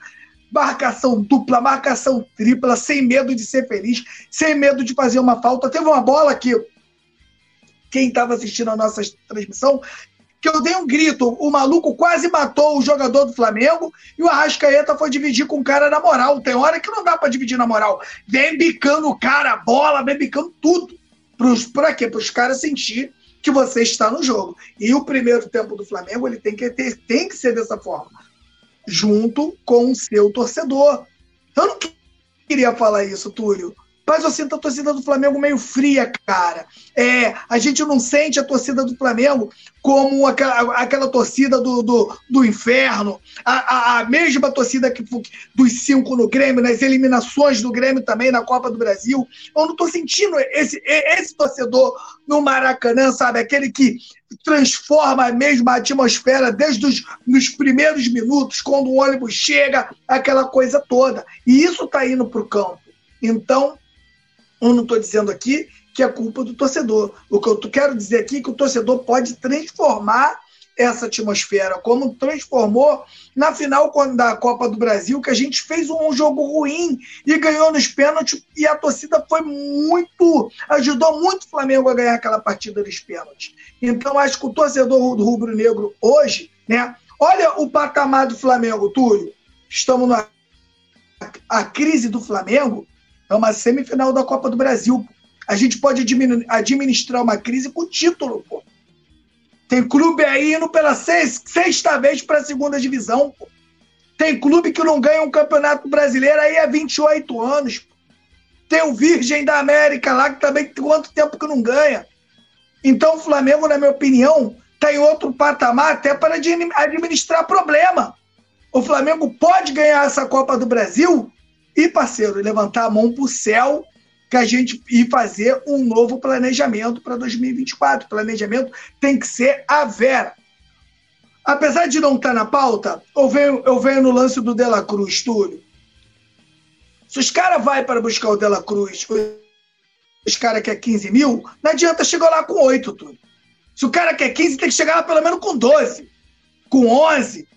Marcação dupla, marcação tripla, sem medo de ser feliz, sem medo de fazer uma falta. Teve uma bola que quem estava assistindo a nossa transmissão que eu dei um grito. O maluco quase matou o jogador do Flamengo e o Arrascaeta foi dividir com o cara na moral. Tem hora que não dá para dividir na moral. Vem bicando o cara, bola, vem bicando tudo. Para quê? Para os caras sentir que você está no jogo. E o primeiro tempo do Flamengo ele tem que, ter, tem que ser dessa forma, junto com o seu torcedor. Eu não queria falar isso, Túlio, mas eu sinto a torcida do Flamengo meio fria, cara. É, a gente não sente a torcida do Flamengo como aquela, aquela torcida do, do, do inferno, a, a, a, mesma torcida que dos cinco no Grêmio, nas eliminações do Grêmio também na Copa do Brasil. Eu não estou sentindo esse, esse torcedor no Maracanã, sabe? Aquele que transforma mesmo a atmosfera desde os nos primeiros minutos, quando o ônibus chega, aquela coisa toda. E isso está indo para o campo. Então, eu não estou dizendo aqui que é culpa do torcedor. O que eu quero dizer aqui é que o torcedor pode transformar essa atmosfera, como transformou na final da Copa do Brasil, que a gente fez um jogo ruim e ganhou nos pênaltis, e a torcida foi muito, ajudou muito o Flamengo a ganhar aquela partida nos pênaltis. Então, acho que o torcedor do rubro-negro hoje, né? Olha o patamar do Flamengo, Túlio. Estamos na a crise do Flamengo, é uma semifinal da Copa do Brasil. A gente pode administrar uma crise com título, pô. Tem clube aí indo pela sexta vez para a segunda divisão. Pô. Tem clube que não ganha um campeonato brasileiro aí há 28 anos. Pô. Tem o Virgem da América lá que também tem quanto tempo que não ganha. Então o Flamengo, na minha opinião, está em outro patamar até para administrar problema. O Flamengo pode ganhar essa Copa do Brasil e, parceiro, levantar a mão para o céu que a gente ir fazer um novo planejamento para 2024. O planejamento tem que ser a vera. Apesar de não estar tá na pauta, eu venho, eu venho no lance do Dela Cruz, Túlio. Se os caras vão para buscar o Dela Cruz, os caras querem 15 mil, não adianta chegar lá com 8, Túlio. Se o cara quer 15, tem que chegar lá pelo menos com 12, com 11,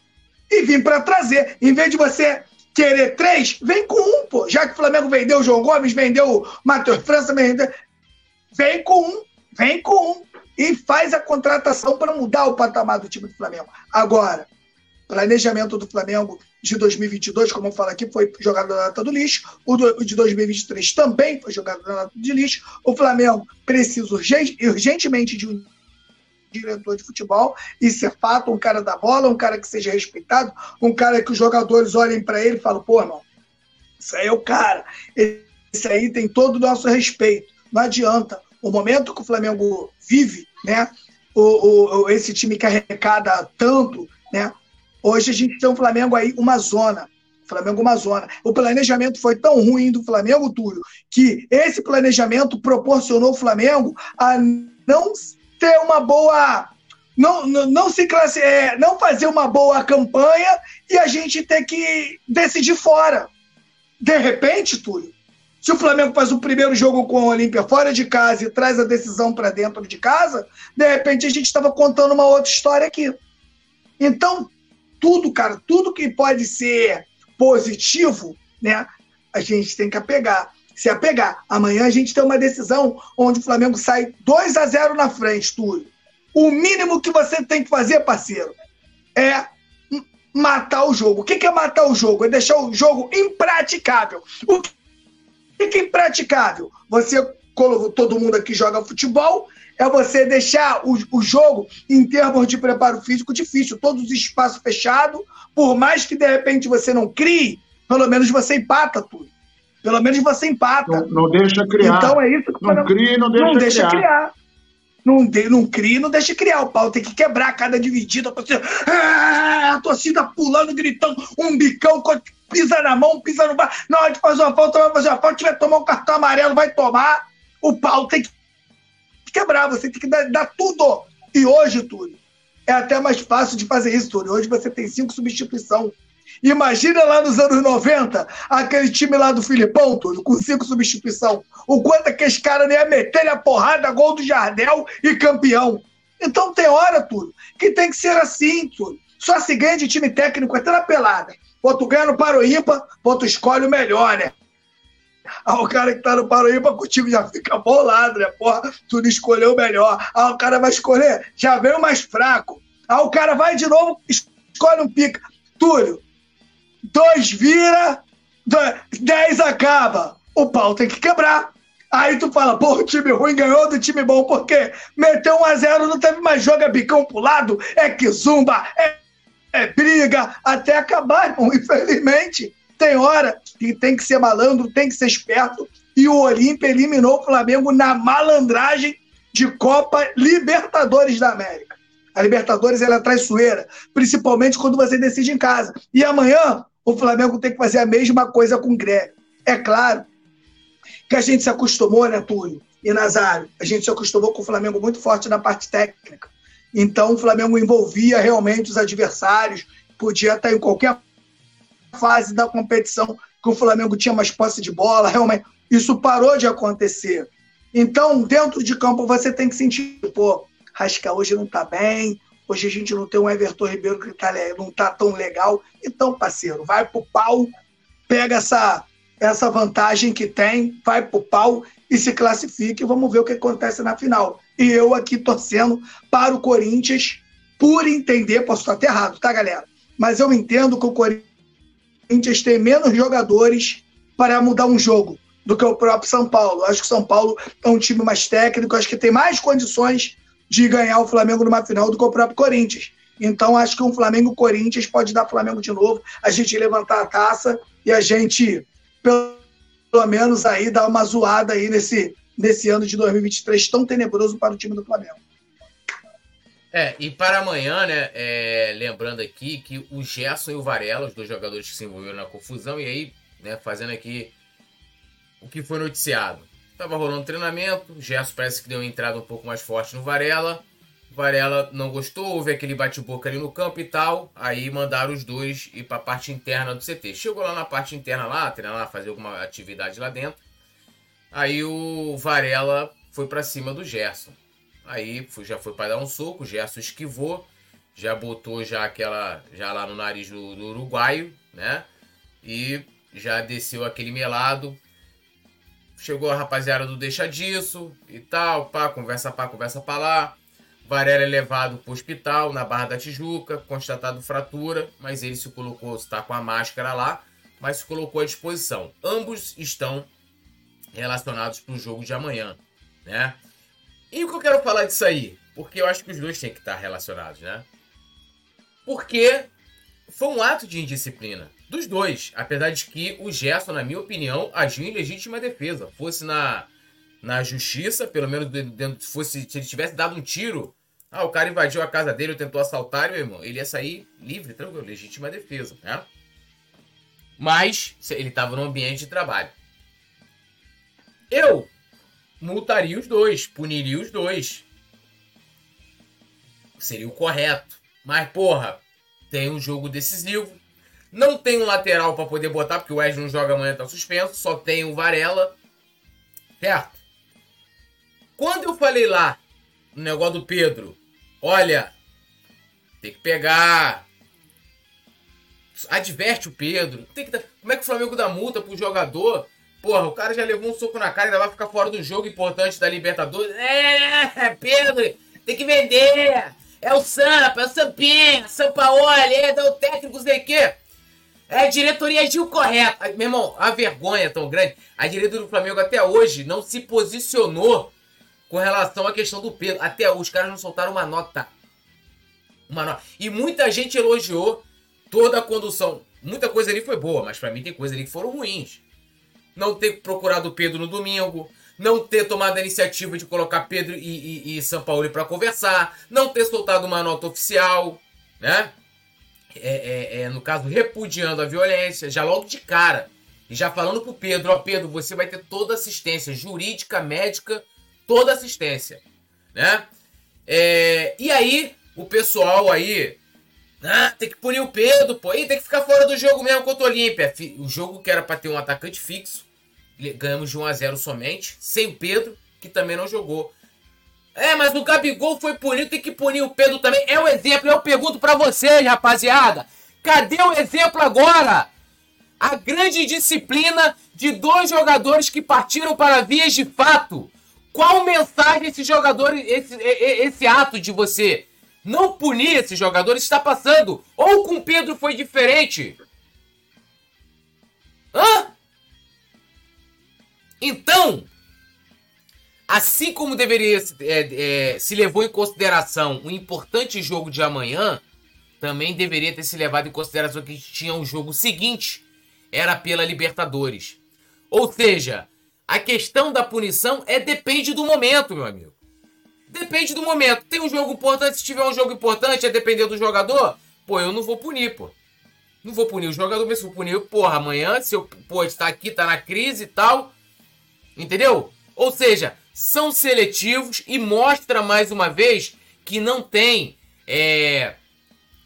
e vir para trazer. Em vez de você querer três, vem com um, pô. Já que o Flamengo vendeu o João Gomes, vendeu o Matheus França, vem com um, vem com um. E faz a contratação para mudar o patamar do time do Flamengo. Agora, planejamento do Flamengo de 2022, como eu falo aqui, foi jogado na data do lixo. O, do, de 2023 também foi jogado na data de lixo. O Flamengo precisa urgente, urgentemente de um diretor de futebol, isso é fato, um cara da bola, um cara que seja respeitado, um cara que os jogadores olhem para ele e falem, pô, irmão, isso aí é o cara, esse aí tem todo o nosso respeito. Não adianta. O momento que o Flamengo vive, né? O, o, esse time que arrecada tanto, né? Hoje a gente tem um Flamengo aí, uma zona. Flamengo uma zona. O planejamento foi tão ruim do Flamengo, Túlio, que esse planejamento proporcionou o Flamengo a não ter uma boa. Não, não, não se classe, é, não fazer uma boa campanha e a gente ter que decidir fora. De repente, Túlio, se o Flamengo faz o primeiro jogo com o Olímpia fora de casa e traz a decisão para dentro de casa, de repente a gente estava contando uma outra história aqui. Então, tudo, cara, tudo que pode ser positivo, né, a gente tem que apegar se apegar. Amanhã a gente tem uma decisão onde o Flamengo sai 2 a 0 na frente, Túlio. O mínimo que você tem que fazer, parceiro, é matar o jogo. O que é matar o jogo? É deixar o jogo impraticável. O que é impraticável? Você, todo mundo aqui joga futebol, é você deixar o, o jogo em termos de preparo físico difícil, todos os espaços fechados, por mais que de repente você não crie, pelo menos você empata tudo. Pelo menos você empata. Não, não deixa criar. Então é isso que não cria, não deixa, não deixa criar. criar. Não, de, não cria, não deixa criar. O pau tem que quebrar cada dividida. A torcida, ah, a torcida pulando, gritando, um bicão, pisa na mão, pisa no bar. Na hora de fazer uma falta, vai fazer uma falta, tiver tomar um cartão amarelo, vai tomar. O pau tem que quebrar, você tem que dar, dar tudo. E hoje, Túlio, é até mais fácil de fazer isso, Túlio. Hoje você tem cinco substituições Imagina lá nos anos 90, aquele time lá do Filipão, tudo, com cinco substituição. O quanto é que esse cara não ia meter a porrada, gol do Jardel e campeão. Então tem hora, tudo, que tem que ser assim, tudo. Só se ganha de time técnico até na pelada. Ou tu ganha no Paroímpa, ou tu escolhe o melhor, né? Ah, o cara que tá no Paroímpa contigo já fica bolado, né? Porra, tu não escolheu o melhor. Ah, o cara vai escolher, já veio mais fraco. Ah, o cara vai de novo, escolhe um pica. Túlio, dois vira, dez acaba. O pau tem que quebrar. Aí tu fala, pô, o time ruim ganhou do time bom, por quê? Meteu um a zero, não teve mais jogo, é bicão pro lado, é que zumba, é, é briga, até acabar, irmão. Infelizmente, tem hora que tem que ser malandro, tem que ser esperto, e o Olímpia eliminou o Flamengo na malandragem de Copa Libertadores da América. A Libertadores ela é traiçoeira, principalmente quando você decide em casa. E amanhã o Flamengo tem que fazer a mesma coisa com o Grêmio. É claro que a gente se acostumou, né, Túlio e Nazário? A gente se acostumou com o Flamengo muito forte na parte técnica. Então, o Flamengo envolvia realmente os adversários, podia estar em qualquer fase da competição que o Flamengo tinha mais posse de bola, realmente. Isso parou de acontecer. Então, dentro de campo, você tem que sentir, pô, Rasca hoje não tá bem, Hoje a gente não tem um Everton Ribeiro que tá, não tá tão legal. Então, parceiro, vai pro pau, pega essa, essa vantagem que tem, vai pro pau e se classifique. Vamos ver o que acontece na final. E eu aqui torcendo para o Corinthians, por entender, posso estar até errado, tá, galera? Mas eu entendo que o Corinthians tem menos jogadores para mudar um jogo do que o próprio São Paulo. Acho que o São Paulo é um time mais técnico, acho que tem mais condições de ganhar o Flamengo numa final do que o próprio Corinthians. Então, acho que um Flamengo-Corinthians pode dar Flamengo de novo, a gente levantar a taça e a gente, pelo menos, aí dar uma zoada aí nesse, nesse ano de 2023 tão tenebroso para o time do Flamengo. É, e para amanhã, né, é, lembrando aqui que o Gerson e o Varela, os dois jogadores que se envolveram na confusão, e aí, né, fazendo aqui o que foi noticiado. Tava rolando treinamento, Gerson parece que deu uma entrada um pouco mais forte no Varela. Varela não gostou, houve aquele bate-boca ali no campo e tal. Aí mandaram os dois ir para a parte interna do CT. Chegou lá na parte interna lá, treinar fazer alguma atividade lá dentro. Aí o Varela foi para cima do Gerson. Aí já foi para dar um soco, o Gerson esquivou, já botou já aquela já lá no nariz do, do uruguaio, né? E já desceu aquele melado, Chegou a rapaziada do Deixa Disso e tal, pá, conversa pá, conversa pra lá. Varela é levado pro hospital na Barra da Tijuca, constatado fratura, mas ele se colocou, está com a máscara lá, mas se colocou à disposição. Ambos estão relacionados para o jogo de amanhã, né? E o que eu quero falar disso aí? Porque eu acho que os dois têm que estar relacionados, né? Porque foi um ato de indisciplina dos dois. Apesar de que o Gerson, na minha opinião, agiu em legítima defesa. Fosse na, na justiça, pelo menos dentro, fosse, se ele tivesse dado um tiro, ah, o cara invadiu a casa dele ou tentou assaltar, meu irmão, ele ia sair livre, tranquilo, legítima defesa, né? Mas ele estava no ambiente de trabalho. Eu multaria os dois, puniria os dois. Seria o correto. Mas, porra, tem um jogo decisivo. Não tem um lateral para poder botar, porque o Wesley não joga amanhã, tá suspenso. Só tem o Varela. Certo? Quando eu falei lá, no negócio do Pedro, olha, tem que pegar. Adverte o Pedro. Tem que dar... Como é que o Flamengo dá multa pro jogador? Porra, o cara já levou um soco na cara e ainda vai ficar fora do jogo importante da Libertadores. É, Pedro, tem que vender. É o Sampa, é o Sampinha, Sampaoli, é o técnico, sei quê. É, a diretoria agiu correto. Meu irmão, a vergonha é tão grande. A diretoria do Flamengo até hoje não se posicionou com relação à questão do Pedro. Até hoje, os caras não soltaram uma nota. Uma nota. E muita gente elogiou toda a condução. Muita coisa ali foi boa, mas para mim tem coisas ali que foram ruins. Não ter procurado o Pedro no domingo, não ter tomado a iniciativa de colocar Pedro e, e, e São Paulo para conversar, não ter soltado uma nota oficial, né? É, é, é, no caso, repudiando a violência, já logo de cara. E já falando pro Pedro, ó, Pedro, você vai ter toda assistência jurídica, médica, toda assistência, né? É, e aí, o pessoal aí, ah, tem que punir o Pedro, pô, e tem que ficar fora do jogo mesmo contra o Olímpia. O jogo que era para ter um atacante fixo, ganhamos de 1 a 0 somente, sem o Pedro, que também não jogou. É, mas o Gabigol foi punido, tem que punir o Pedro também. É o exemplo. Eu pergunto para vocês, rapaziada. Cadê o exemplo agora? A grande disciplina de dois jogadores que partiram para vias de fato. Qual mensagem esse jogador, esse, esse ato de você não punir esses jogadores está passando? Ou com o Pedro foi diferente? Hã? Então, Assim como deveria é, é, se levou em consideração o importante jogo de amanhã, também deveria ter se levado em consideração que tinha um jogo seguinte, era pela Libertadores. Ou seja, a questão da punição é depende do momento, meu amigo. Depende do momento. Tem um jogo importante, se tiver um jogo importante, é depender do jogador. Pô, eu não vou punir, pô. Não vou punir o jogador, mas se eu punir, porra, amanhã, se eu, pô, está aqui, tá na crise e tal. Entendeu? Ou seja, são seletivos e mostra mais uma vez que não tem é,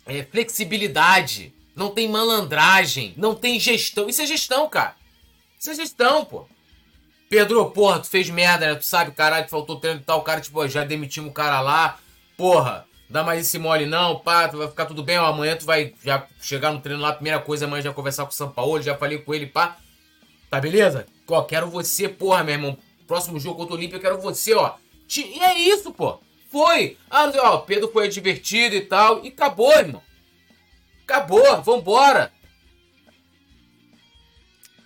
é, flexibilidade, não tem malandragem, não tem gestão. Isso é gestão, cara. Isso é gestão, pô. Pedro, porra, tu fez merda, né? Tu sabe, caralho, faltou treino e tal. O cara, tipo, já demitimos o cara lá. Porra, dá mais esse mole, não, pá, vai ficar tudo bem, ó, amanhã tu vai já chegar no treino lá, primeira coisa, amanhã já conversar com o São Paulo, já falei com ele, pá. Tá beleza? Ó, quero você, porra, meu irmão. Próximo jogo contra o Olímpia, eu quero você, ó. E é isso, pô. Foi. Ah, ó, Pedro foi divertido e tal. E acabou, irmão. Acabou, vambora.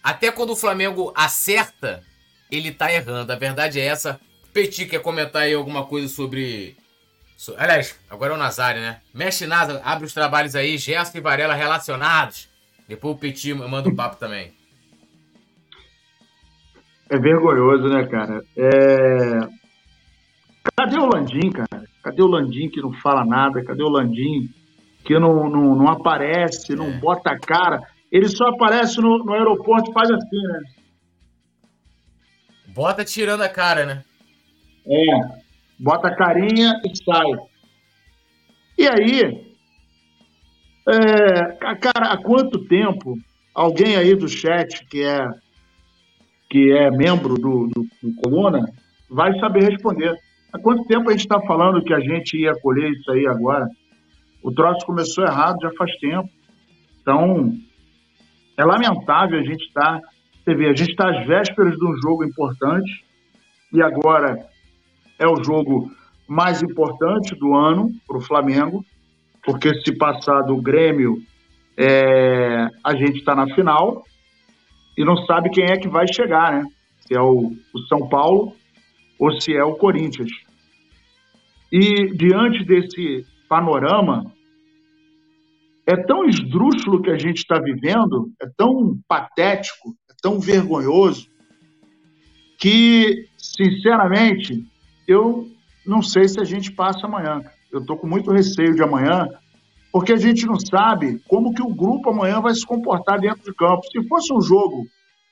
Até quando o Flamengo acerta, ele tá errando. A verdade é essa. Petit quer comentar aí alguma coisa sobre. Aliás, agora é o Nazário, né? Mexe nada, abre os trabalhos aí, Gerson e Varela relacionados. Depois o Petit manda um papo também. É vergonhoso, né, cara? É... Cadê o Landim, cara? Cadê o Landim que não fala nada? Cadê o Landim que não, não, não aparece, não é. bota a cara? Ele só aparece no, no aeroporto e faz assim, né? Bota tirando a cara, né? É, bota a carinha e sai. E aí, é, cara, há quanto tempo alguém aí do chat que é que é membro do, do, do vai saber responder. Há quanto tempo a gente está falando que a gente ia colher isso aí agora? O troço começou errado já faz tempo. Então, é lamentável a gente estar. Tá, você vê, a gente está às vésperas de um jogo importante e agora é o jogo mais importante do ano para o Flamengo, porque se passar do Grêmio, é, a gente está na final e não sabe quem é que vai chegar, né? Se é o, o São Paulo ou se é o Corinthians. E diante desse panorama, é tão esdrúxulo que a gente está vivendo, é tão patético, é tão vergonhoso, que, sinceramente, eu não sei se a gente passa amanhã. Eu estou com muito receio de amanhã, porque a gente não sabe como que o grupo amanhã vai se comportar dentro de campo. Se fosse um jogo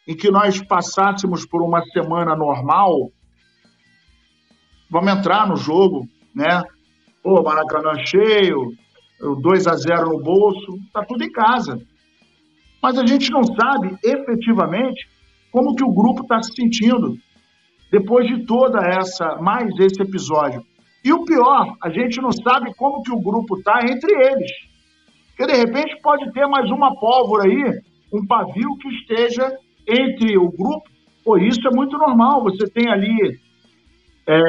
em que nós passássemos por uma semana normal, vamos entrar no jogo, né? Pô, Maracanã cheio, 2 a 0 no bolso, tá tudo em casa. Mas a gente não sabe efetivamente como que o grupo está se sentindo depois de toda essa, mais esse episódio. E o pior, a gente não sabe como que o grupo está entre eles. Porque de repente pode ter mais uma pólvora aí, um pavio que esteja entre o grupo. Pô, isso é muito normal. Você tem ali é,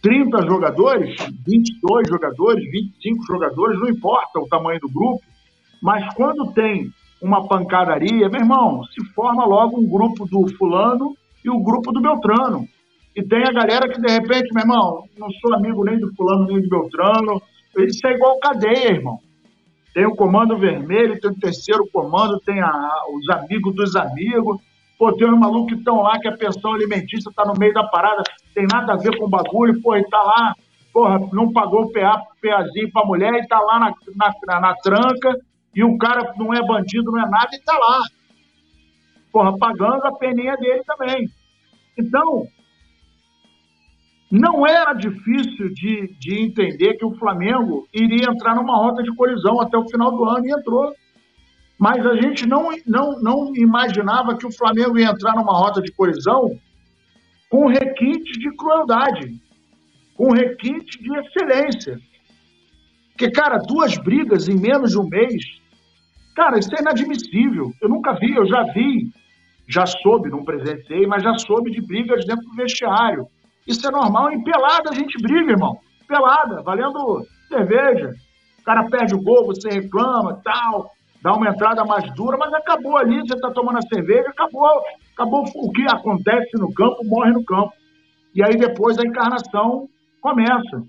30 jogadores, 22 jogadores, 25 jogadores, não importa o tamanho do grupo, mas quando tem uma pancadaria, meu irmão, se forma logo um grupo do fulano e o grupo do Beltrano. E tem a galera que, de repente, meu irmão, não sou amigo nem do fulano nem do Beltrano. Isso é igual cadeia, irmão. Tem o comando vermelho, tem o terceiro comando, tem a, os amigos dos amigos. Pô, tem uns malucos que estão lá que a pensão alimentícia está no meio da parada, tem nada a ver com o bagulho, pô, e tá lá, porra, não pagou o PA, PAzinho pra mulher e tá lá na, na, na, tranca, e o cara não é bandido, não é nada, e tá lá. Porra, pagando a peninha dele também. Então, não era difícil de, de entender que o Flamengo iria entrar numa rota de colisão até o final do ano e entrou. Mas a gente não, não, não imaginava que o Flamengo ia entrar numa rota de colisão com requinte de crueldade, com requinte de excelência. Porque, cara, duas brigas em menos de um mês, cara, isso é inadmissível. Eu nunca vi, eu já vi, já soube, não presenciei, mas já soube de brigas dentro do vestiário. Isso é normal. Em pelada a gente briga, irmão. Pelada, valendo cerveja. O cara perde o gol, você reclama, tal dá uma entrada mais dura, mas acabou ali, você está tomando a cerveja, acabou, acabou o que acontece no campo, morre no campo. E aí depois a encarnação começa.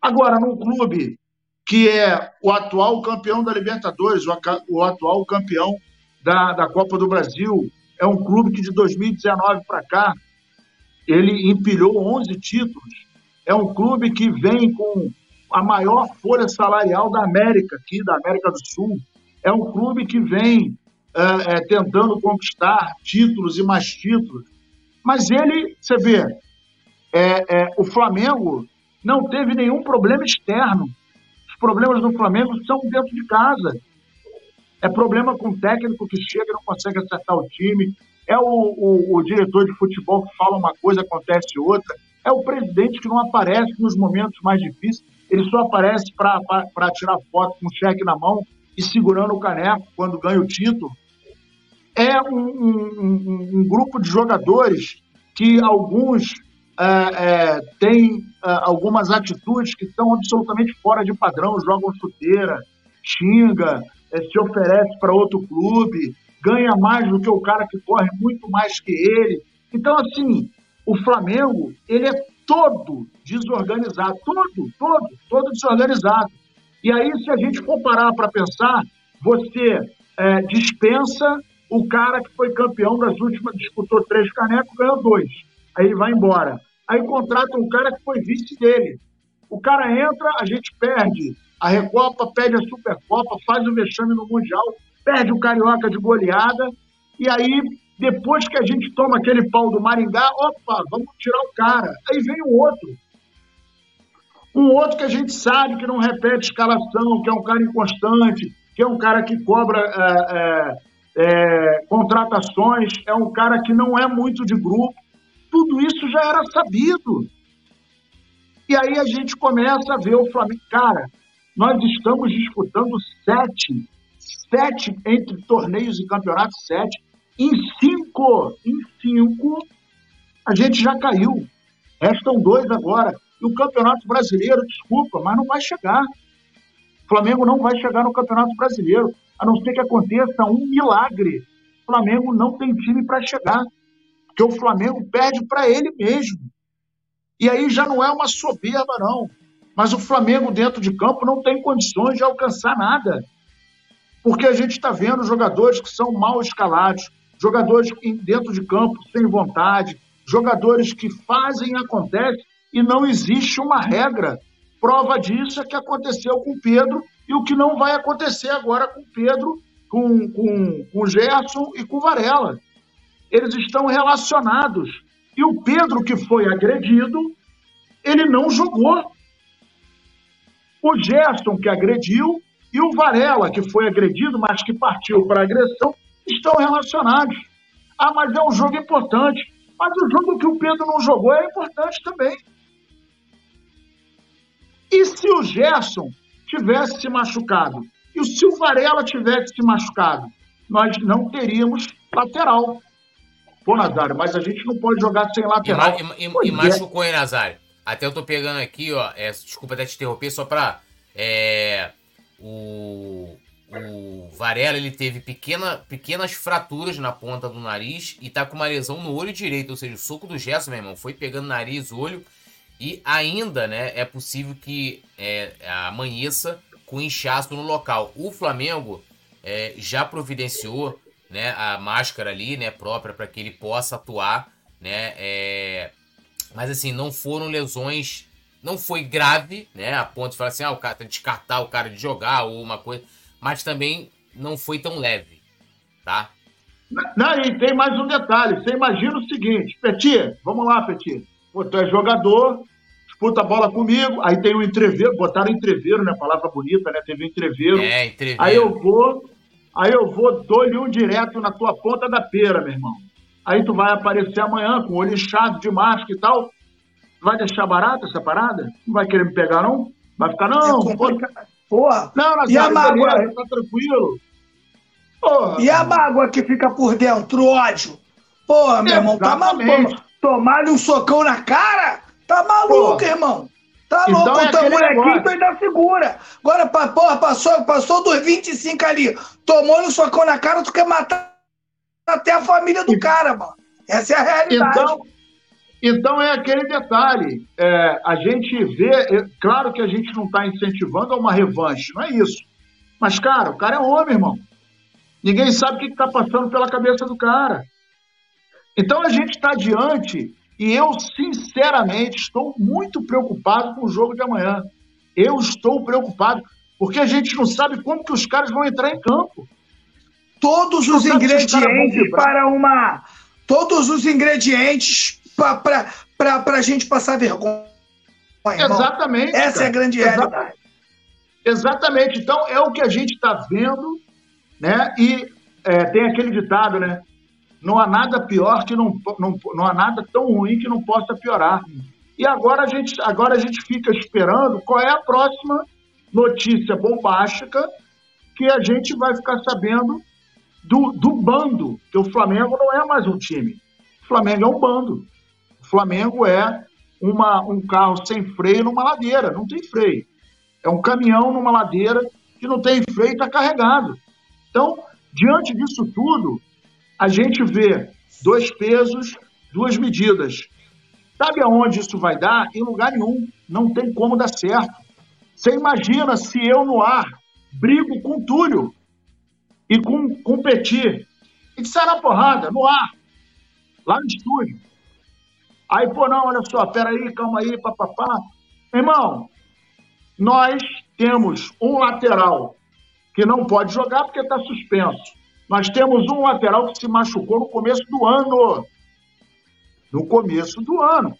Agora, num clube que é o atual campeão da Libertadores, o, atual campeão da, da Copa do Brasil, é um clube que de 2019 para cá ele empilhou 11 títulos. É um clube que vem com a maior folha salarial da América, aqui da América do Sul é um clube que vem é, é, tentando conquistar títulos e mais títulos. Mas ele, você vê, é, é, o Flamengo não teve nenhum problema externo. Os problemas do Flamengo são dentro de casa. É problema com o técnico que chega e não consegue acertar o time. É o, o, o diretor de futebol que fala uma coisa, acontece outra. É o presidente que não aparece nos momentos mais difíceis. ele só aparece para tirar foto com o cheque na mão e segurando o caneco quando ganha o título. É um, um, um grupo de jogadores que alguns é, é, têm é, algumas atitudes que estão absolutamente fora de padrão, jogam chuteira, xinga, é, se oferece para outro clube, ganha mais do que o cara que corre muito mais que ele. Então, assim, o Flamengo, ele é todo desorganizado, todo, todo, todo desorganizado. E aí, se a gente for parar para pensar, você é, dispensa o cara que foi campeão das últimas, disputou três canecos, ganhou dois. Aí ele vai embora. Aí contrata um cara que foi vice dele. O cara entra, a gente perde a Recopa, perde a Supercopa, faz o vexame no Mundial, perde o Carioca de goleada, e aí, depois que a gente toma aquele pau do Maringá, opa, vamos tirar o cara. Aí vem o outro. Um outro que a gente sabe que não repete escalação, que é um cara inconstante, que é um cara que cobra é, é, é, contratações, é um cara que não é muito de grupo. Tudo isso já era sabido. E aí a gente começa a ver o Flamengo. Cara, nós estamos disputando sete, sete entre torneios e campeonatos, sete. Em cinco, em cinco, a gente já caiu. Restam dois agora. E o Campeonato Brasileiro, desculpa, mas não vai chegar. O Flamengo não vai chegar no Campeonato Brasileiro, a não ser que aconteça um milagre. O Flamengo não tem time para chegar, porque o Flamengo perde para ele mesmo. E aí já não é uma soberba, não. Mas o Flamengo, dentro de campo, não tem condições de alcançar nada. Porque a gente está vendo jogadores que são mal escalados, jogadores dentro de campo sem vontade, jogadores que fazem e acontece e não existe uma regra. Prova disso é que aconteceu com o Pedro e o que não vai acontecer agora com o Pedro, com, com, com o Gerson e com o Varela. Eles estão relacionados. E o Pedro, que foi agredido, ele não jogou. O Gerson, que agrediu, e o Varela, que foi agredido, mas que partiu para agressão, estão relacionados. Ah, mas é um jogo importante. Mas o jogo que o Pedro não jogou é importante também. E se o Gerson tivesse se machucado? E se o Varela tivesse se machucado? Nós não teríamos lateral. Pô, Nazário, mas a gente não pode jogar sem lateral. E, e, e, e machucou, hein, Nazário? Até eu tô pegando aqui, ó. É, desculpa até te interromper, só pra. É, o, o Varela ele teve pequena, pequenas fraturas na ponta do nariz e tá com uma lesão no olho direito. Ou seja, o soco do Gerson, meu irmão, foi pegando nariz, olho. E ainda, né, é possível que é, amanheça com inchaço no local. O Flamengo é, já providenciou né, a máscara ali, né, própria para que ele possa atuar, né, é, mas assim, não foram lesões, não foi grave, né, a ponto de falar assim, ah, o cara descartar o cara de jogar ou uma coisa, mas também não foi tão leve, tá? Não, e tem mais um detalhe, você imagina o seguinte, Petit, vamos lá, Petit, Pô, tu é jogador, disputa a bola comigo, aí tem um entreveiro, botaram entreveiro, né? Palavra bonita, né? Teve um entreveiro. É, entreveiro. Aí eu vou, aí eu vou, dou-lhe um direto na tua ponta da pera, meu irmão. Aí tu vai aparecer amanhã com o olho inchado de máscara e tal. Vai deixar barato essa parada? Não vai querer me pegar, não? Vai ficar, não, é Porra. Não, e a mágoa? tá tranquilo. Porra. E a mágoa que fica por dentro, ódio? Porra, meu irmão, tá maluco? Tomar-lhe um socão na cara? Tá maluco, porra. irmão? Tá então louco, é o teu molequinho tu ainda segura. Agora, porra, passou, passou dos 25 ali, tomou-lhe um socão na cara, tu quer matar até a família do cara, mano. Essa é a realidade. Então, então é aquele detalhe. É, a gente vê, é, claro que a gente não está incentivando a uma revanche, não é isso. Mas, cara, o cara é homem, irmão. Ninguém sabe o que está passando pela cabeça do cara. Então a gente está diante, e eu, sinceramente, estou muito preocupado com o jogo de amanhã. Eu estou preocupado, porque a gente não sabe como que os caras vão entrar em campo. Todos os ingredientes para uma. Todos os ingredientes para a gente passar vergonha. Exatamente. Essa cara. é a grande realidade. Exatamente. Então, é o que a gente está vendo, né? E é, tem aquele ditado, né? Não há nada pior que não, não, não há nada tão ruim que não possa piorar. E agora a gente, agora a gente fica esperando qual é a próxima notícia bombástica que a gente vai ficar sabendo do, do bando, que o Flamengo não é mais um time. O Flamengo é um bando. Flamengo é uma, um carro sem freio numa ladeira, não tem freio. É um caminhão numa ladeira que não tem freio está carregado. Então, diante disso tudo, a gente vê dois pesos, duas medidas. Sabe aonde isso vai dar? Em lugar nenhum. Não tem como dar certo. Você imagina se eu no ar brigo com Túlio e com, com Petit. E sai na porrada, no ar, lá no estúdio. Aí, pô, não, olha só, peraí, calma aí, papapá. Irmão, nós temos um lateral que não pode jogar porque está suspenso. Nós temos um lateral que se machucou no começo do ano. No começo do ano.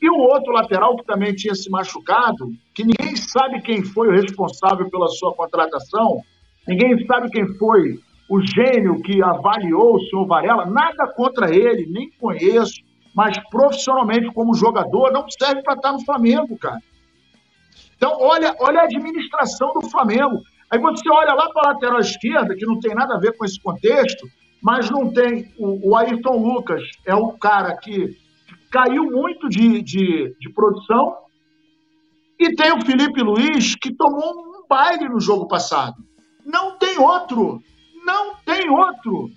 E o outro lateral que também tinha se machucado, que ninguém sabe quem foi o responsável pela sua contratação, ninguém sabe quem foi o gênio que avaliou o senhor Varela, nada contra ele, nem conheço, mas profissionalmente como jogador não serve para estar no Flamengo, cara. Então, olha, olha a administração do Flamengo. Aí você olha lá para a lateral esquerda, que não tem nada a ver com esse contexto, mas não tem. O, o Ayrton Lucas é o cara que caiu muito de, de, de produção. E tem o Felipe Luiz, que tomou um baile no jogo passado. Não tem outro. Não tem outro.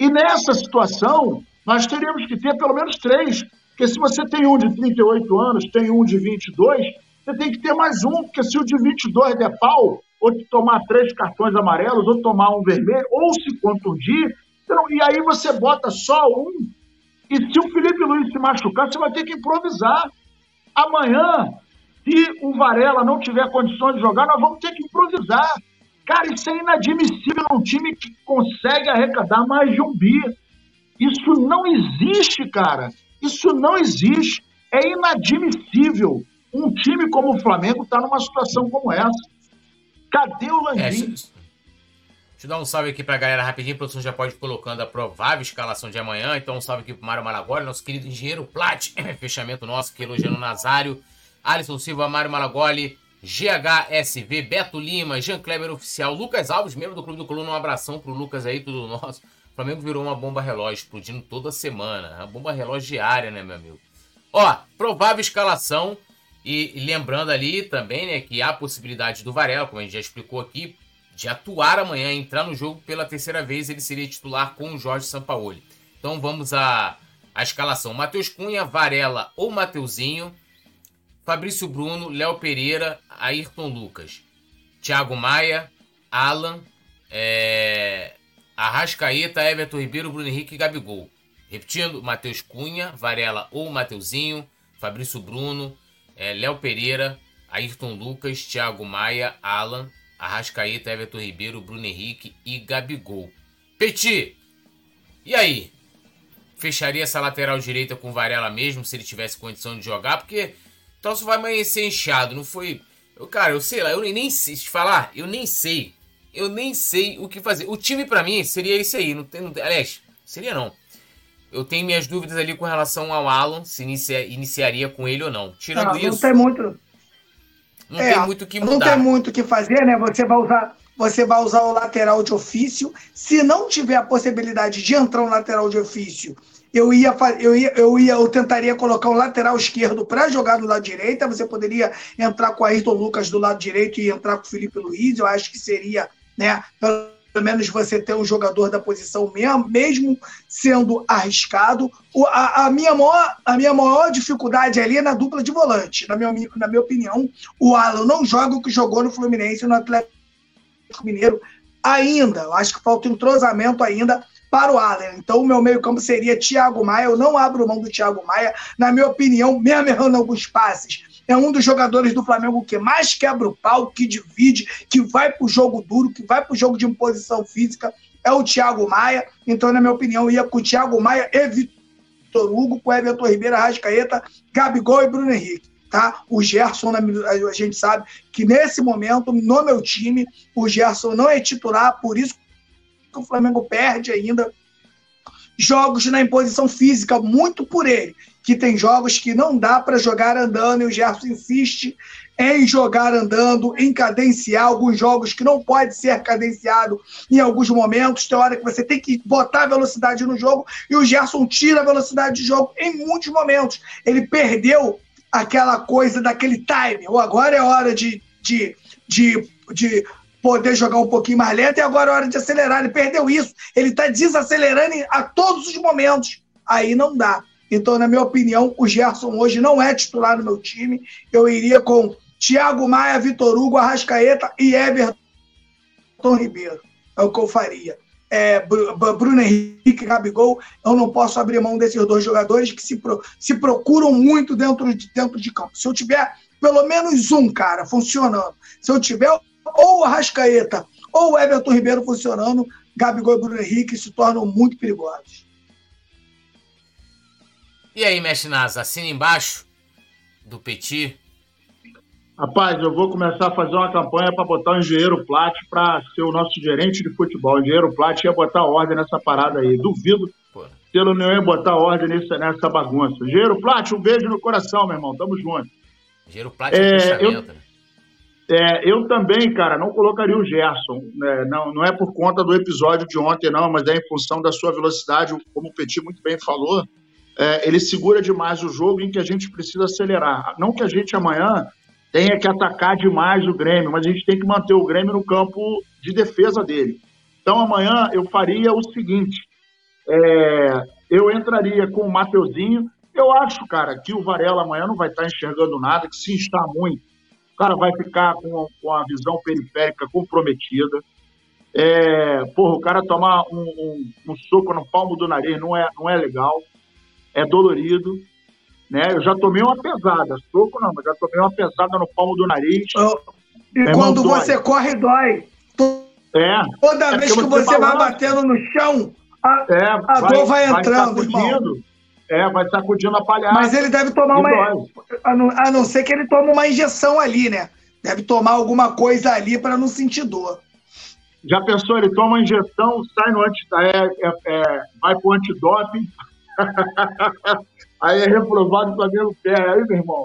E nessa situação, nós teríamos que ter pelo menos três. Porque se você tem um de 38 anos, tem um de 22, você tem que ter mais um, porque se o de 22 der pau, ou tomar três cartões amarelos, ou tomar um vermelho, ou se contundir, e aí você bota só um, e se o Felipe Luiz se machucar, você vai ter que improvisar. Amanhã, se o Varela não tiver condições de jogar, nós vamos ter que improvisar. Cara, isso é inadmissível num time que consegue arrecadar mais de um bi. Isso não existe, cara. Isso não existe. É inadmissível um time como o Flamengo estar tá numa situação como essa. Cadê o Landim? É, deixa eu dar um salve aqui pra galera rapidinho. A produção já pode ir colocando a provável escalação de amanhã. Então, um salve aqui pro Mário Malagoli, nosso querido engenheiro Plat. Fechamento nosso aqui elogiando o Nazário. Alisson Silva, Mário Malagoli, GHSV, Beto Lima, Jean Kleber Oficial, Lucas Alves, membro do Clube do Coluna. Um abração pro Lucas aí, tudo nosso. Flamengo virou uma bomba relógio, explodindo toda semana. Uma bomba relógio diária, né, meu amigo? Ó, provável escalação. E, lembrando ali também, né, que há a possibilidade do Varela, como a gente já explicou aqui, de atuar amanhã, entrar no jogo pela terceira vez, ele seria titular com o Jorge Sampaoli. Então vamos à, à escalação. Matheus Cunha, Varela ou Mateuzinho, Fabrício Bruno, Léo Pereira, Ayrton Lucas, Thiago Maia, Alan, é, Arrascaeta, Everton Ribeiro, Bruno Henrique e Gabigol. Repetindo, Matheus Cunha, Varela ou Mateuzinho, Fabrício Bruno, é, Léo Pereira, Ayrton Lucas, Thiago Maia, Alan, Arrascaeta, Everton Ribeiro, Bruno Henrique e Gabigol. Petit, e aí? Fecharia essa lateral direita com Varela mesmo, se ele tivesse condição de jogar? Porque só vai amanhecer inchado, não foi... Eu, cara, eu sei lá, eu nem sei te falar, eu nem sei. Eu nem sei o que fazer. O time para mim seria esse aí, não tem, não tem, aliás, seria não eu tenho minhas dúvidas ali com relação ao Alan, se inicia, iniciaria com ele ou não. Tirando não, isso. Não tem muito. Não é, tem muito o que mudar. Não tem muito o que fazer, né? Você vai usar. Você vai usar o lateral de ofício. Se não tiver a possibilidade de entrar um lateral de ofício, eu ia, eu ia, eu ia, eu tentaria colocar um lateral esquerdo para jogar do lado direito. Você poderia entrar com o Ayrton Lucas do lado direito e entrar com o Felipe Luiz. Eu acho que seria, né? Pelo menos você ter um jogador da posição mesmo, mesmo sendo arriscado. O, a, a, minha maior, a minha maior dificuldade ali é na dupla de volante. Na minha, na minha opinião, o Alan não joga o que jogou no Fluminense no Atlético Mineiro ainda. Eu acho que falta entrosamento ainda para o Alan. Então, o meu meio-campo seria Thiago Maia. Eu não abro mão do Thiago Maia. Na minha opinião, mesmo errando alguns passes, é um dos jogadores do Flamengo que mais quebra o pau, que divide, que vai pro jogo duro, que vai pro jogo de imposição física, é o Thiago Maia. Então, na minha opinião, ia com o Thiago Maia e Vitor Hugo, com Everton Ribeiro, Arrascaeta, Gabigol e Bruno Henrique. Tá? O Gerson, a gente sabe que nesse momento, no meu time, o Gerson não é titular, por isso que o Flamengo perde ainda jogos na imposição física, muito por ele. Que tem jogos que não dá para jogar andando e o Gerson insiste em jogar andando, em cadenciar alguns jogos que não pode ser cadenciado em alguns momentos. Tem hora que você tem que botar velocidade no jogo e o Gerson tira a velocidade de jogo em muitos momentos. Ele perdeu aquela coisa daquele time. Ou agora é hora de, de, de, de poder jogar um pouquinho mais lento e agora é hora de acelerar. Ele perdeu isso. Ele está desacelerando a todos os momentos. Aí não dá. Então, na minha opinião, o Gerson hoje não é titular no meu time. Eu iria com Thiago Maia, Vitor Hugo, Arrascaeta e Everton Ribeiro. É o que eu faria. É, Bruno Henrique Gabigol, eu não posso abrir mão desses dois jogadores que se, pro, se procuram muito dentro de, dentro de campo. Se eu tiver pelo menos um cara funcionando, se eu tiver ou o Arrascaeta ou o Everton Ribeiro funcionando, Gabigol e Bruno Henrique se tornam muito perigosos. E aí, mestre Nasa, assina embaixo do Petit Rapaz, eu vou começar a fazer uma campanha para botar o engenheiro Plat para ser o nosso gerente de futebol. O engenheiro Plat ia botar ordem nessa parada aí. Duvido Pô. que ele não ia botar ordem nessa, nessa bagunça. Engenheiro Plat, um beijo no coração, meu irmão. Tamo junto. Engenheiro Plat é, eu, né? é, eu também, cara, não colocaria o Gerson. Né? Não, não é por conta do episódio de ontem, não, mas é em função da sua velocidade, como o Petit muito bem falou. É, ele segura demais o jogo em que a gente precisa acelerar. Não que a gente amanhã tenha que atacar demais o Grêmio, mas a gente tem que manter o Grêmio no campo de defesa dele. Então amanhã eu faria o seguinte: é, eu entraria com o Mateuzinho. Eu acho, cara, que o Varela amanhã não vai estar enxergando nada, que se está muito, o cara vai ficar com, com a visão periférica comprometida. É, porra, o cara tomar um, um, um soco no palmo do nariz não é, não é legal, é dolorido né? Eu já tomei uma pesada, soco não, mas já tomei uma pesada no palmo do nariz. Oh, e quando você dói. corre, dói. É. Toda é vez que você, você vai batendo no chão, a, é, a vai, dor vai entrando, vai irmão. É, vai sacudindo a palhada. Mas ele deve tomar uma. A não, a não ser que ele tome uma injeção ali, né? Deve tomar alguma coisa ali para não sentir dor. Já pensou? Ele toma uma injeção, sai no anti, é, é, é, vai pro antidoping. Aí é reprovado com a mesma. Aí, meu irmão,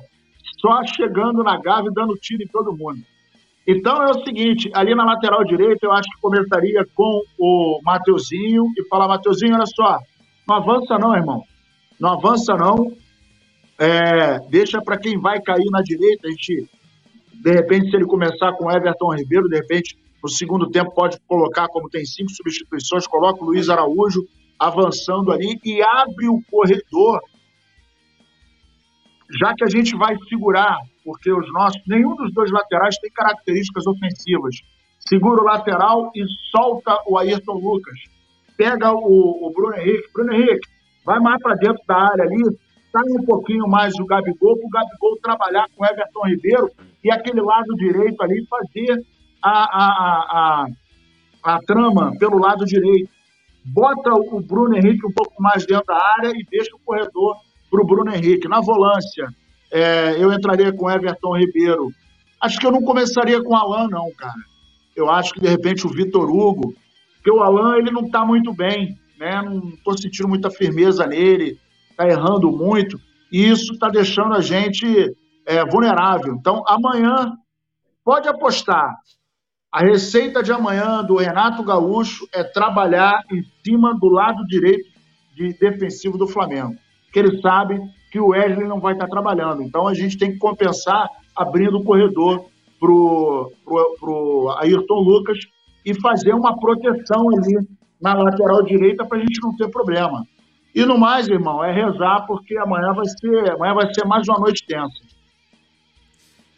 só chegando na gava e dando tiro em todo mundo. Então é o seguinte, ali na lateral direita, eu acho que começaria com o Mateuzinho e falar, Mateuzinho, olha só, não avança não, irmão. Não avança não. É, deixa para quem vai cair na direita. A gente, de repente, se ele começar com Everton Ribeiro, de repente, no segundo tempo pode colocar, como tem cinco substituições, coloca o Luiz Araújo avançando ali e abre o corredor já que a gente vai segurar, porque os nossos, nenhum dos dois laterais tem características ofensivas. Segura o lateral e solta o Ayrton Lucas. Pega o, o Bruno Henrique. Bruno Henrique, vai mais para dentro da área ali, sai um pouquinho mais o Gabigol, para o Gabigol trabalhar com o Everton Ribeiro e aquele lado direito ali fazer a, a, a, a, a trama pelo lado direito. Bota o Bruno Henrique um pouco mais dentro da área e deixa o corredor para o Bruno Henrique. Na volância, é, eu entraria com Everton Ribeiro. Acho que eu não começaria com o Alan, não, cara. Eu acho que, de repente, o Vitor Hugo, porque o Alan, ele não está muito bem, né? Não estou sentindo muita firmeza nele, está errando muito, e isso está deixando a gente é, vulnerável. Então, amanhã, pode apostar, a receita de amanhã do Renato Gaúcho é trabalhar em cima do lado direito de defensivo do Flamengo que ele sabe que o Wesley não vai estar trabalhando. Então a gente tem que compensar abrindo o corredor para o Ayrton Lucas e fazer uma proteção ali na lateral direita para a gente não ter problema. E no mais, irmão, é rezar porque amanhã vai ser, amanhã vai ser mais uma noite tensa.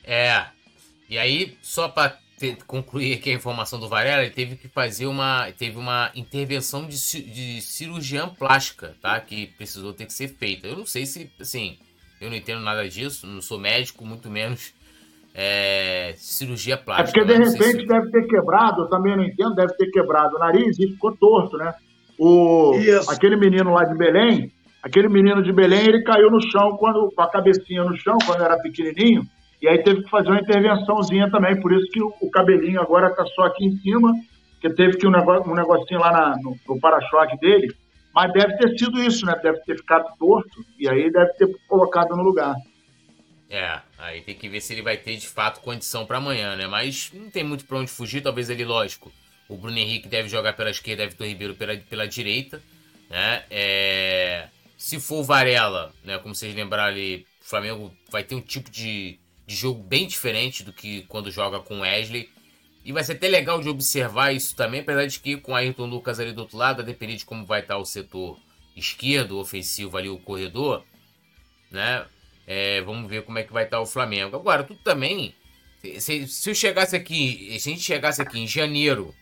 É. E aí, só para concluir aqui a informação do Varela, ele teve que fazer uma, teve uma intervenção de, de cirurgiã plástica, tá? Que precisou ter que ser feita. Eu não sei se, assim, eu não entendo nada disso, não sou médico, muito menos é, cirurgia plástica. É porque de repente se... deve ter quebrado, eu também não entendo, deve ter quebrado o nariz e ficou torto, né? O, aquele menino lá de Belém, aquele menino de Belém, ele caiu no chão quando, com a cabecinha no chão, quando era pequenininho, e aí teve que fazer uma intervençãozinha também, por isso que o, cabelinho agora está só aqui em cima, que teve que um, negócio, um negocinho lá na, no, no para-choque dele, Mas deve ter sido isso, né? Deve ter ficado torto e aí deve ter colocado no lugar. É, aí tem que ver se ele vai ter de fato condição para amanhã, né? Mas não tem muito para onde fugir, talvez ele, lógico. O Bruno Henrique deve jogar pela esquerda, o Ribeiro pela, pela direita, né? É, se for o Varela, né? Como vocês lembraram ali, o Flamengo vai ter um tipo de, de jogo bem diferente do que quando joga com Wesley. E vai ser até legal de observar isso também, apesar de que com Ayrton Lucas ali do outro lado, a depender de como vai estar o setor esquerdo, ofensivo ali, o corredor, né? É, vamos ver como é que vai estar o Flamengo. Agora, tudo também. Se, se eu chegasse aqui, se a gente chegasse aqui em janeiro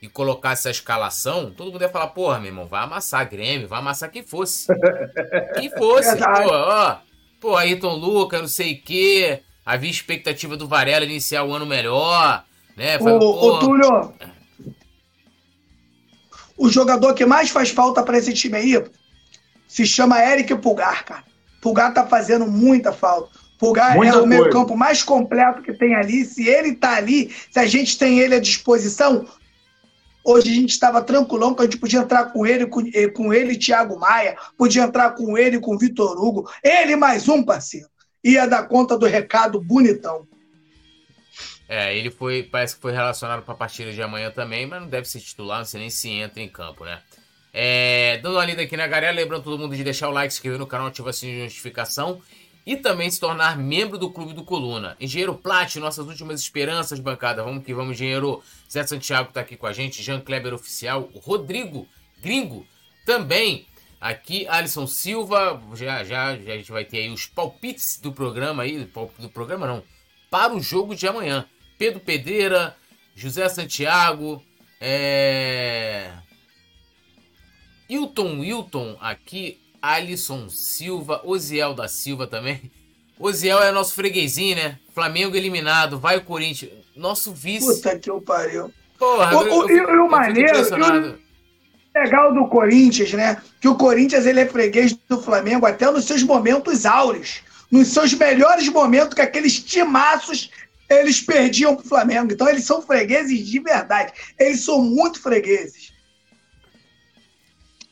e colocasse a escalação, todo mundo ia falar, porra, meu irmão, vai amassar Grêmio, vai amassar quem fosse. quem fosse, pô, ó. Pô, Ayrton Lucas, não sei o quê. Havia expectativa do Varela iniciar o ano melhor. Né? Falei, ô, ô, Túlio, o jogador que mais faz falta para esse time aí se chama Eric Pulgar, cara. Pulgar tá fazendo muita falta. Pulgar muita é o meio campo mais completo que tem ali. Se ele tá ali, se a gente tem ele à disposição, hoje a gente estava tranquilão que a gente podia entrar com ele, com, eh, com ele e Thiago Maia, podia entrar com ele com Vitor Hugo. Ele mais um, parceiro. Ia dar conta do recado bonitão. É, ele foi, parece que foi relacionado para a partida de amanhã também, mas não deve ser titular, não sei nem se entra em campo, né? É, dando uma lida aqui na galera, lembrando todo mundo de deixar o like, se inscrever no canal, ativar o sininho de notificação e também se tornar membro do Clube do Coluna. Engenheiro Plat, nossas últimas esperanças, bancada. Vamos que vamos, engenheiro. Zé Santiago tá aqui com a gente, Jean Kleber Oficial, Rodrigo Gringo também. Aqui, Alisson Silva, já, já, já a gente vai ter aí os palpites do programa aí, do programa não, para o jogo de amanhã. Pedro Pedreira, José Santiago, é... Hilton Wilton aqui, Alisson Silva, Oziel da Silva também. Oziel é nosso freguesinho, né? Flamengo eliminado, vai o Corinthians. Nosso vice. Puta que eu pariu. Porra, o, o, eu, e o maneiro, o legal do Corinthians, né? Que o Corinthians ele é freguês do Flamengo até nos seus momentos áureos. Nos seus melhores momentos, que aqueles timaços eles perdiam pro Flamengo. Então eles são fregueses de verdade. Eles são muito fregueses.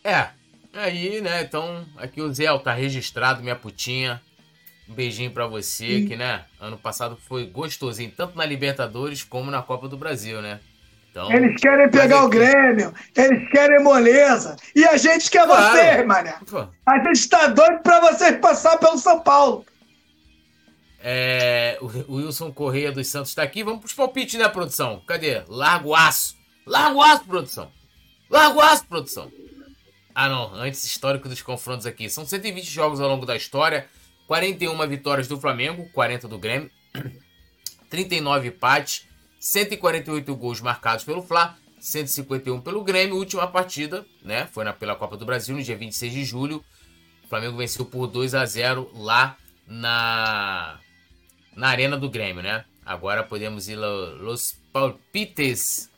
É. Aí, né? Então, aqui o Zé tá registrado, minha putinha. Um beijinho para você, Sim. que, né? Ano passado foi gostosinho, tanto na Libertadores como na Copa do Brasil, né? Então, eles querem pegar o Grêmio, eles querem moleza. E a gente quer claro. vocês, mané. A gente tá doido pra vocês passar pelo São Paulo. É, o Wilson Correia dos Santos está aqui. Vamos para os palpites, né, produção? Cadê? Largo aço. Largo aço, produção. Largo aço, produção. Ah, não. Antes, histórico dos confrontos aqui. São 120 jogos ao longo da história. 41 vitórias do Flamengo, 40 do Grêmio. 39 empates. 148 gols marcados pelo Fla. 151 pelo Grêmio. Última partida, né? Foi na, pela Copa do Brasil, no dia 26 de julho. O Flamengo venceu por 2 a 0 lá na na arena do Grêmio, né? Agora podemos ir los palpites.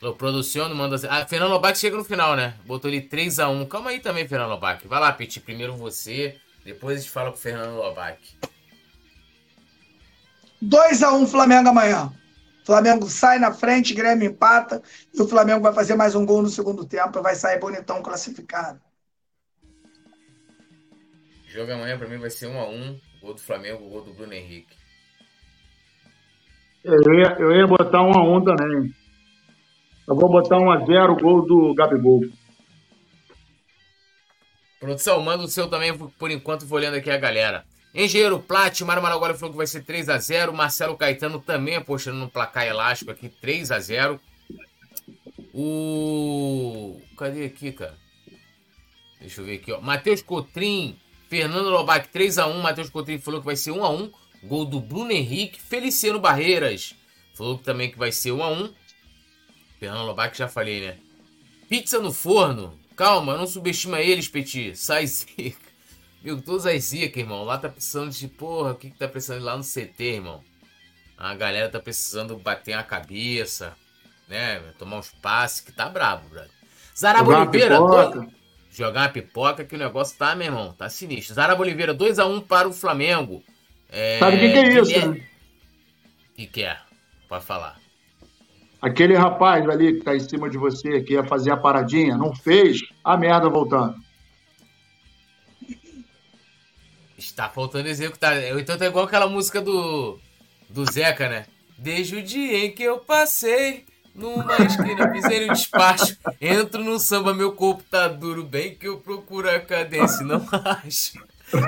Lo produciono, manda. Ah, Fernando Lobac chega no final, né? Botou ele 3x1. Calma aí também, Fernando Lobac. Vai lá, Piti. Primeiro você, depois a gente fala com o Fernando Lobac. 2x1 Flamengo amanhã. Flamengo sai na frente, Grêmio empata e o Flamengo vai fazer mais um gol no segundo tempo e vai sair bonitão classificado. O jogo amanhã para mim vai ser 1 a 1 gol do Flamengo, gol do Bruno Henrique. Eu ia, eu ia botar um a um também. Eu vou botar um a zero gol do Gabigol. Produção, manda o seu também, por enquanto vou olhando aqui a galera. Engenheiro Plat, Mário Maragoli falou que vai ser 3 a 0 Marcelo Caetano também apostando no placar elástico aqui, 3 a 0 O. Cadê aqui, cara? Deixa eu ver aqui, ó. Matheus Cotrim, Fernando Lobac 3 a 1 Matheus Cotrim falou que vai ser 1 a 1 Gol do Bruno Henrique. Feliciano Barreiras falou também que vai ser 1 a 1 Fernando Lobac já falei, né? Pizza no forno. Calma, não subestima eles, Petit. Sai zica. Viu, todas as zicas, irmão. Lá tá precisando de. Porra, o que, que tá precisando lá no CT, irmão? A galera tá precisando bater a cabeça, né? Tomar uns passes, que tá brabo, brother. Zarabo Oliveira, dois... jogar uma pipoca que o negócio tá, meu irmão, tá sinistro. Zarabo Oliveira, 2x1 para o Flamengo. É, Sabe o que, que, é isso? O que, que é? Pode falar. Aquele rapaz ali que tá em cima de você, que ia fazer a paradinha, não fez, a merda voltando. Está faltando executar. Então tá igual aquela música do, do Zeca, né? Desde o dia em que eu passei numa esquina, pisei no despacho, entro no samba, meu corpo tá duro, bem que eu procuro a cadência, não acho.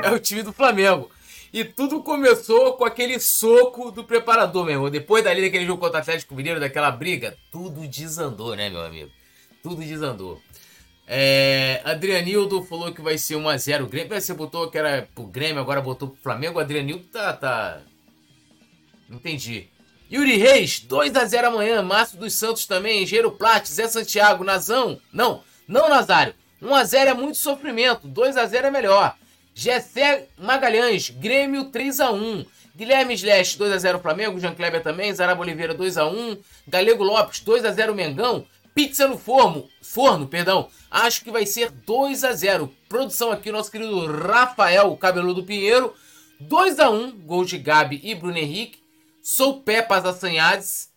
É o time do Flamengo. E tudo começou com aquele soco do preparador, meu irmão. Depois dali daquele jogo contra o Atlético Mineiro, daquela briga, tudo desandou, né, meu amigo? Tudo desandou. É, Adrianildo falou que vai ser 1x0 o Grêmio. Você botou que era pro Grêmio, agora botou pro Flamengo. Adrianildo tá. tá... Entendi. Yuri Reis, 2x0 amanhã. Márcio dos Santos também. Gero Plat, Zé Santiago, Nazão. Não, não, Nazário. 1x0 é muito sofrimento. 2x0 é melhor. Gessé Magalhães, Grêmio 3x1. Guilherme Slash, 2x0 Flamengo. Jean Kleber também. Zaraba Oliveira, 2x1. Galego Lopes, 2x0 Mengão. Pizza no forno, forno, perdão. Acho que vai ser 2 a 0. Produção aqui, nosso querido Rafael Cabeludo Pinheiro. 2 a 1, gol de Gabi e Bruno Henrique. Sou Pepas Assanhades.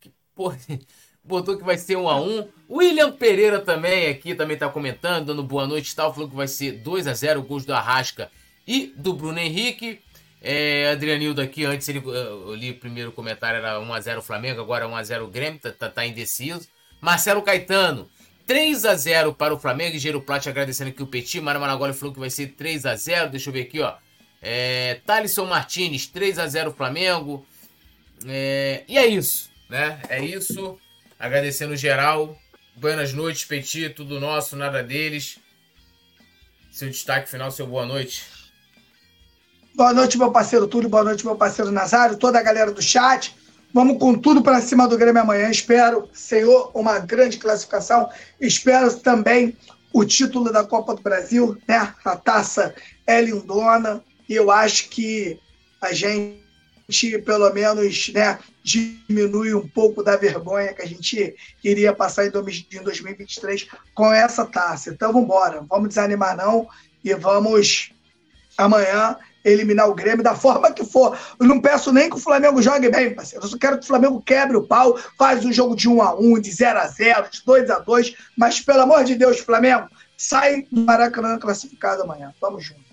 Que porra, botou que vai ser 1 a 1. William Pereira também aqui também tá comentando, dando boa noite e tal, falou que vai ser 2 a 0, gols do Arrasca e do Bruno Henrique. É, Adrianildo aqui, antes ele, eu li o primeiro comentário, era 1x0 Flamengo, agora 1x0 Grêmio, tá, tá, tá indeciso. Marcelo Caetano, 3 a 0 para o Flamengo. E Gero Plat agradecendo aqui o Petit. Mara Maragoli falou que vai ser 3 a 0 Deixa eu ver aqui, ó. É, Thalisson Martinez, 3 a 0 Flamengo. É, e é isso, né? É isso. Agradecendo geral. Boas noites, Petit. Tudo nosso, nada deles. Seu destaque final, seu boa noite. Boa noite, meu parceiro Túlio. Boa noite, meu parceiro Nazário. Toda a galera do chat. Vamos com tudo para cima do Grêmio amanhã. Espero, Senhor, uma grande classificação. Espero também o título da Copa do Brasil, né? A taça é lindona e eu acho que a gente, pelo menos, né, diminui um pouco da vergonha que a gente iria passar em 2023 com essa taça. Então, vamos embora. Vamos desanimar não e vamos amanhã eliminar o Grêmio da forma que for. Eu não peço nem que o Flamengo jogue bem, parceiro. Eu só quero que o Flamengo quebre o pau, faz um jogo de 1 a 1 de 0 a 0 de 2 a 2 Mas, pelo amor de Deus, Flamengo, sai do Maracanã classificado amanhã. Vamos junto.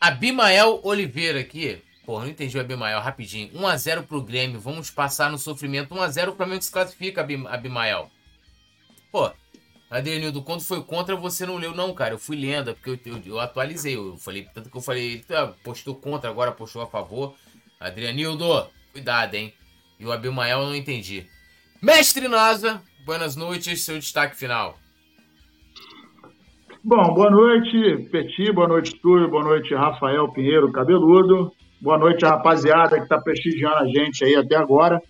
Abimael Oliveira aqui. Porra, não entendi o Abimael, rapidinho. 1x0 pro Grêmio, vamos passar no sofrimento. 1x0 o Flamengo se classifica, Abimael. Pô, Adrianildo, quando foi contra, você não leu, não, cara. Eu fui lendo, porque eu, eu, eu atualizei. Eu falei, tanto que eu falei, tá, postou contra, agora postou a favor. Adrianildo, cuidado, hein? E o Abimael eu não entendi. Mestre Nasa, boas noites, seu destaque final. Bom, boa noite, Petit, boa noite, Túlio, boa noite, Rafael Pinheiro Cabeludo. Boa noite, rapaziada que está prestigiando a gente aí até agora.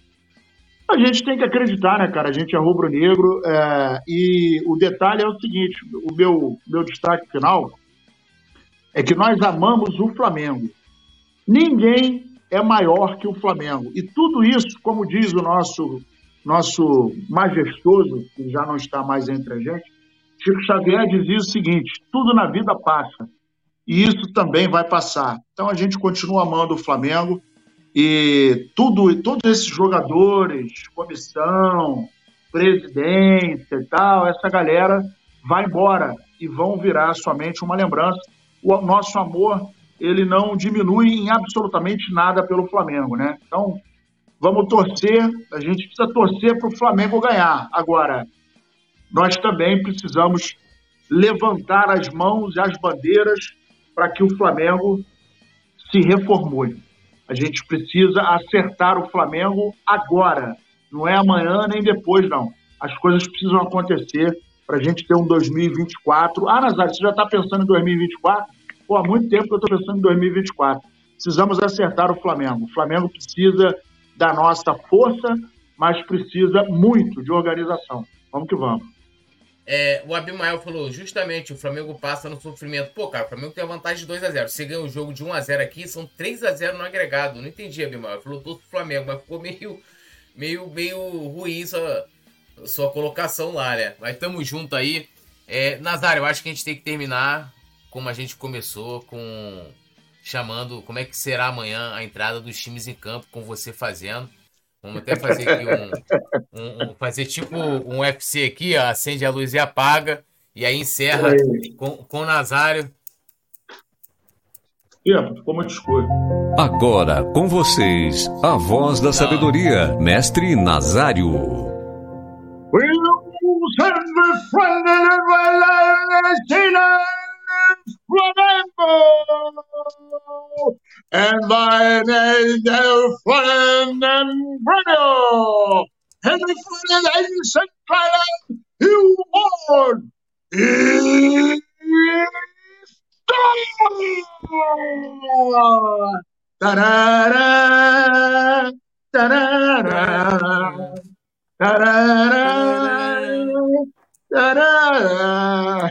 A gente tem que acreditar, né, cara? A gente é rubro-negro é, e o detalhe é o seguinte: o meu, meu destaque final é que nós amamos o Flamengo. Ninguém é maior que o Flamengo. E tudo isso, como diz o nosso, nosso majestoso, que já não está mais entre a gente, Chico Xavier dizia o seguinte: tudo na vida passa. E isso também vai passar. Então a gente continua amando o Flamengo e tudo, todos esses jogadores, comissão, presidência e tal, essa galera vai embora e vão virar somente uma lembrança. O nosso amor, ele não diminui em absolutamente nada pelo Flamengo, né? Então, vamos torcer, a gente precisa torcer para o Flamengo ganhar. Agora, nós também precisamos levantar as mãos e as bandeiras para que o Flamengo se reformule. A gente precisa acertar o Flamengo agora. Não é amanhã nem depois, não. As coisas precisam acontecer para a gente ter um 2024. Ah, Nazário, você já está pensando em 2024? Pô, há muito tempo que eu estou pensando em 2024. Precisamos acertar o Flamengo. O Flamengo precisa da nossa força, mas precisa muito de organização. Vamos que vamos. É, o Abimael falou, justamente, o Flamengo passa no sofrimento. Pô, cara, o Flamengo tem a vantagem de 2x0. Você ganha o jogo de 1x0 aqui, são 3x0 no agregado. Não entendi, Abimael. Falou todo o Flamengo, mas ficou meio, meio, meio ruim sua, sua colocação lá, né? Mas tamo junto aí. É, Nazário, eu acho que a gente tem que terminar como a gente começou, com chamando como é que será amanhã a entrada dos times em campo, com você fazendo. Vamos até fazer aqui um, um, um, fazer tipo um UFC aqui, ó, acende a luz e apaga, e aí encerra com, com o Nazário. Tempo, ficou muito escuro. Agora, com vocês, a voz da sabedoria, Mestre Nazário. And my name is Fernando Bruno. And the Fernando Central, you won. Tarara, tarara, tarara, tarara.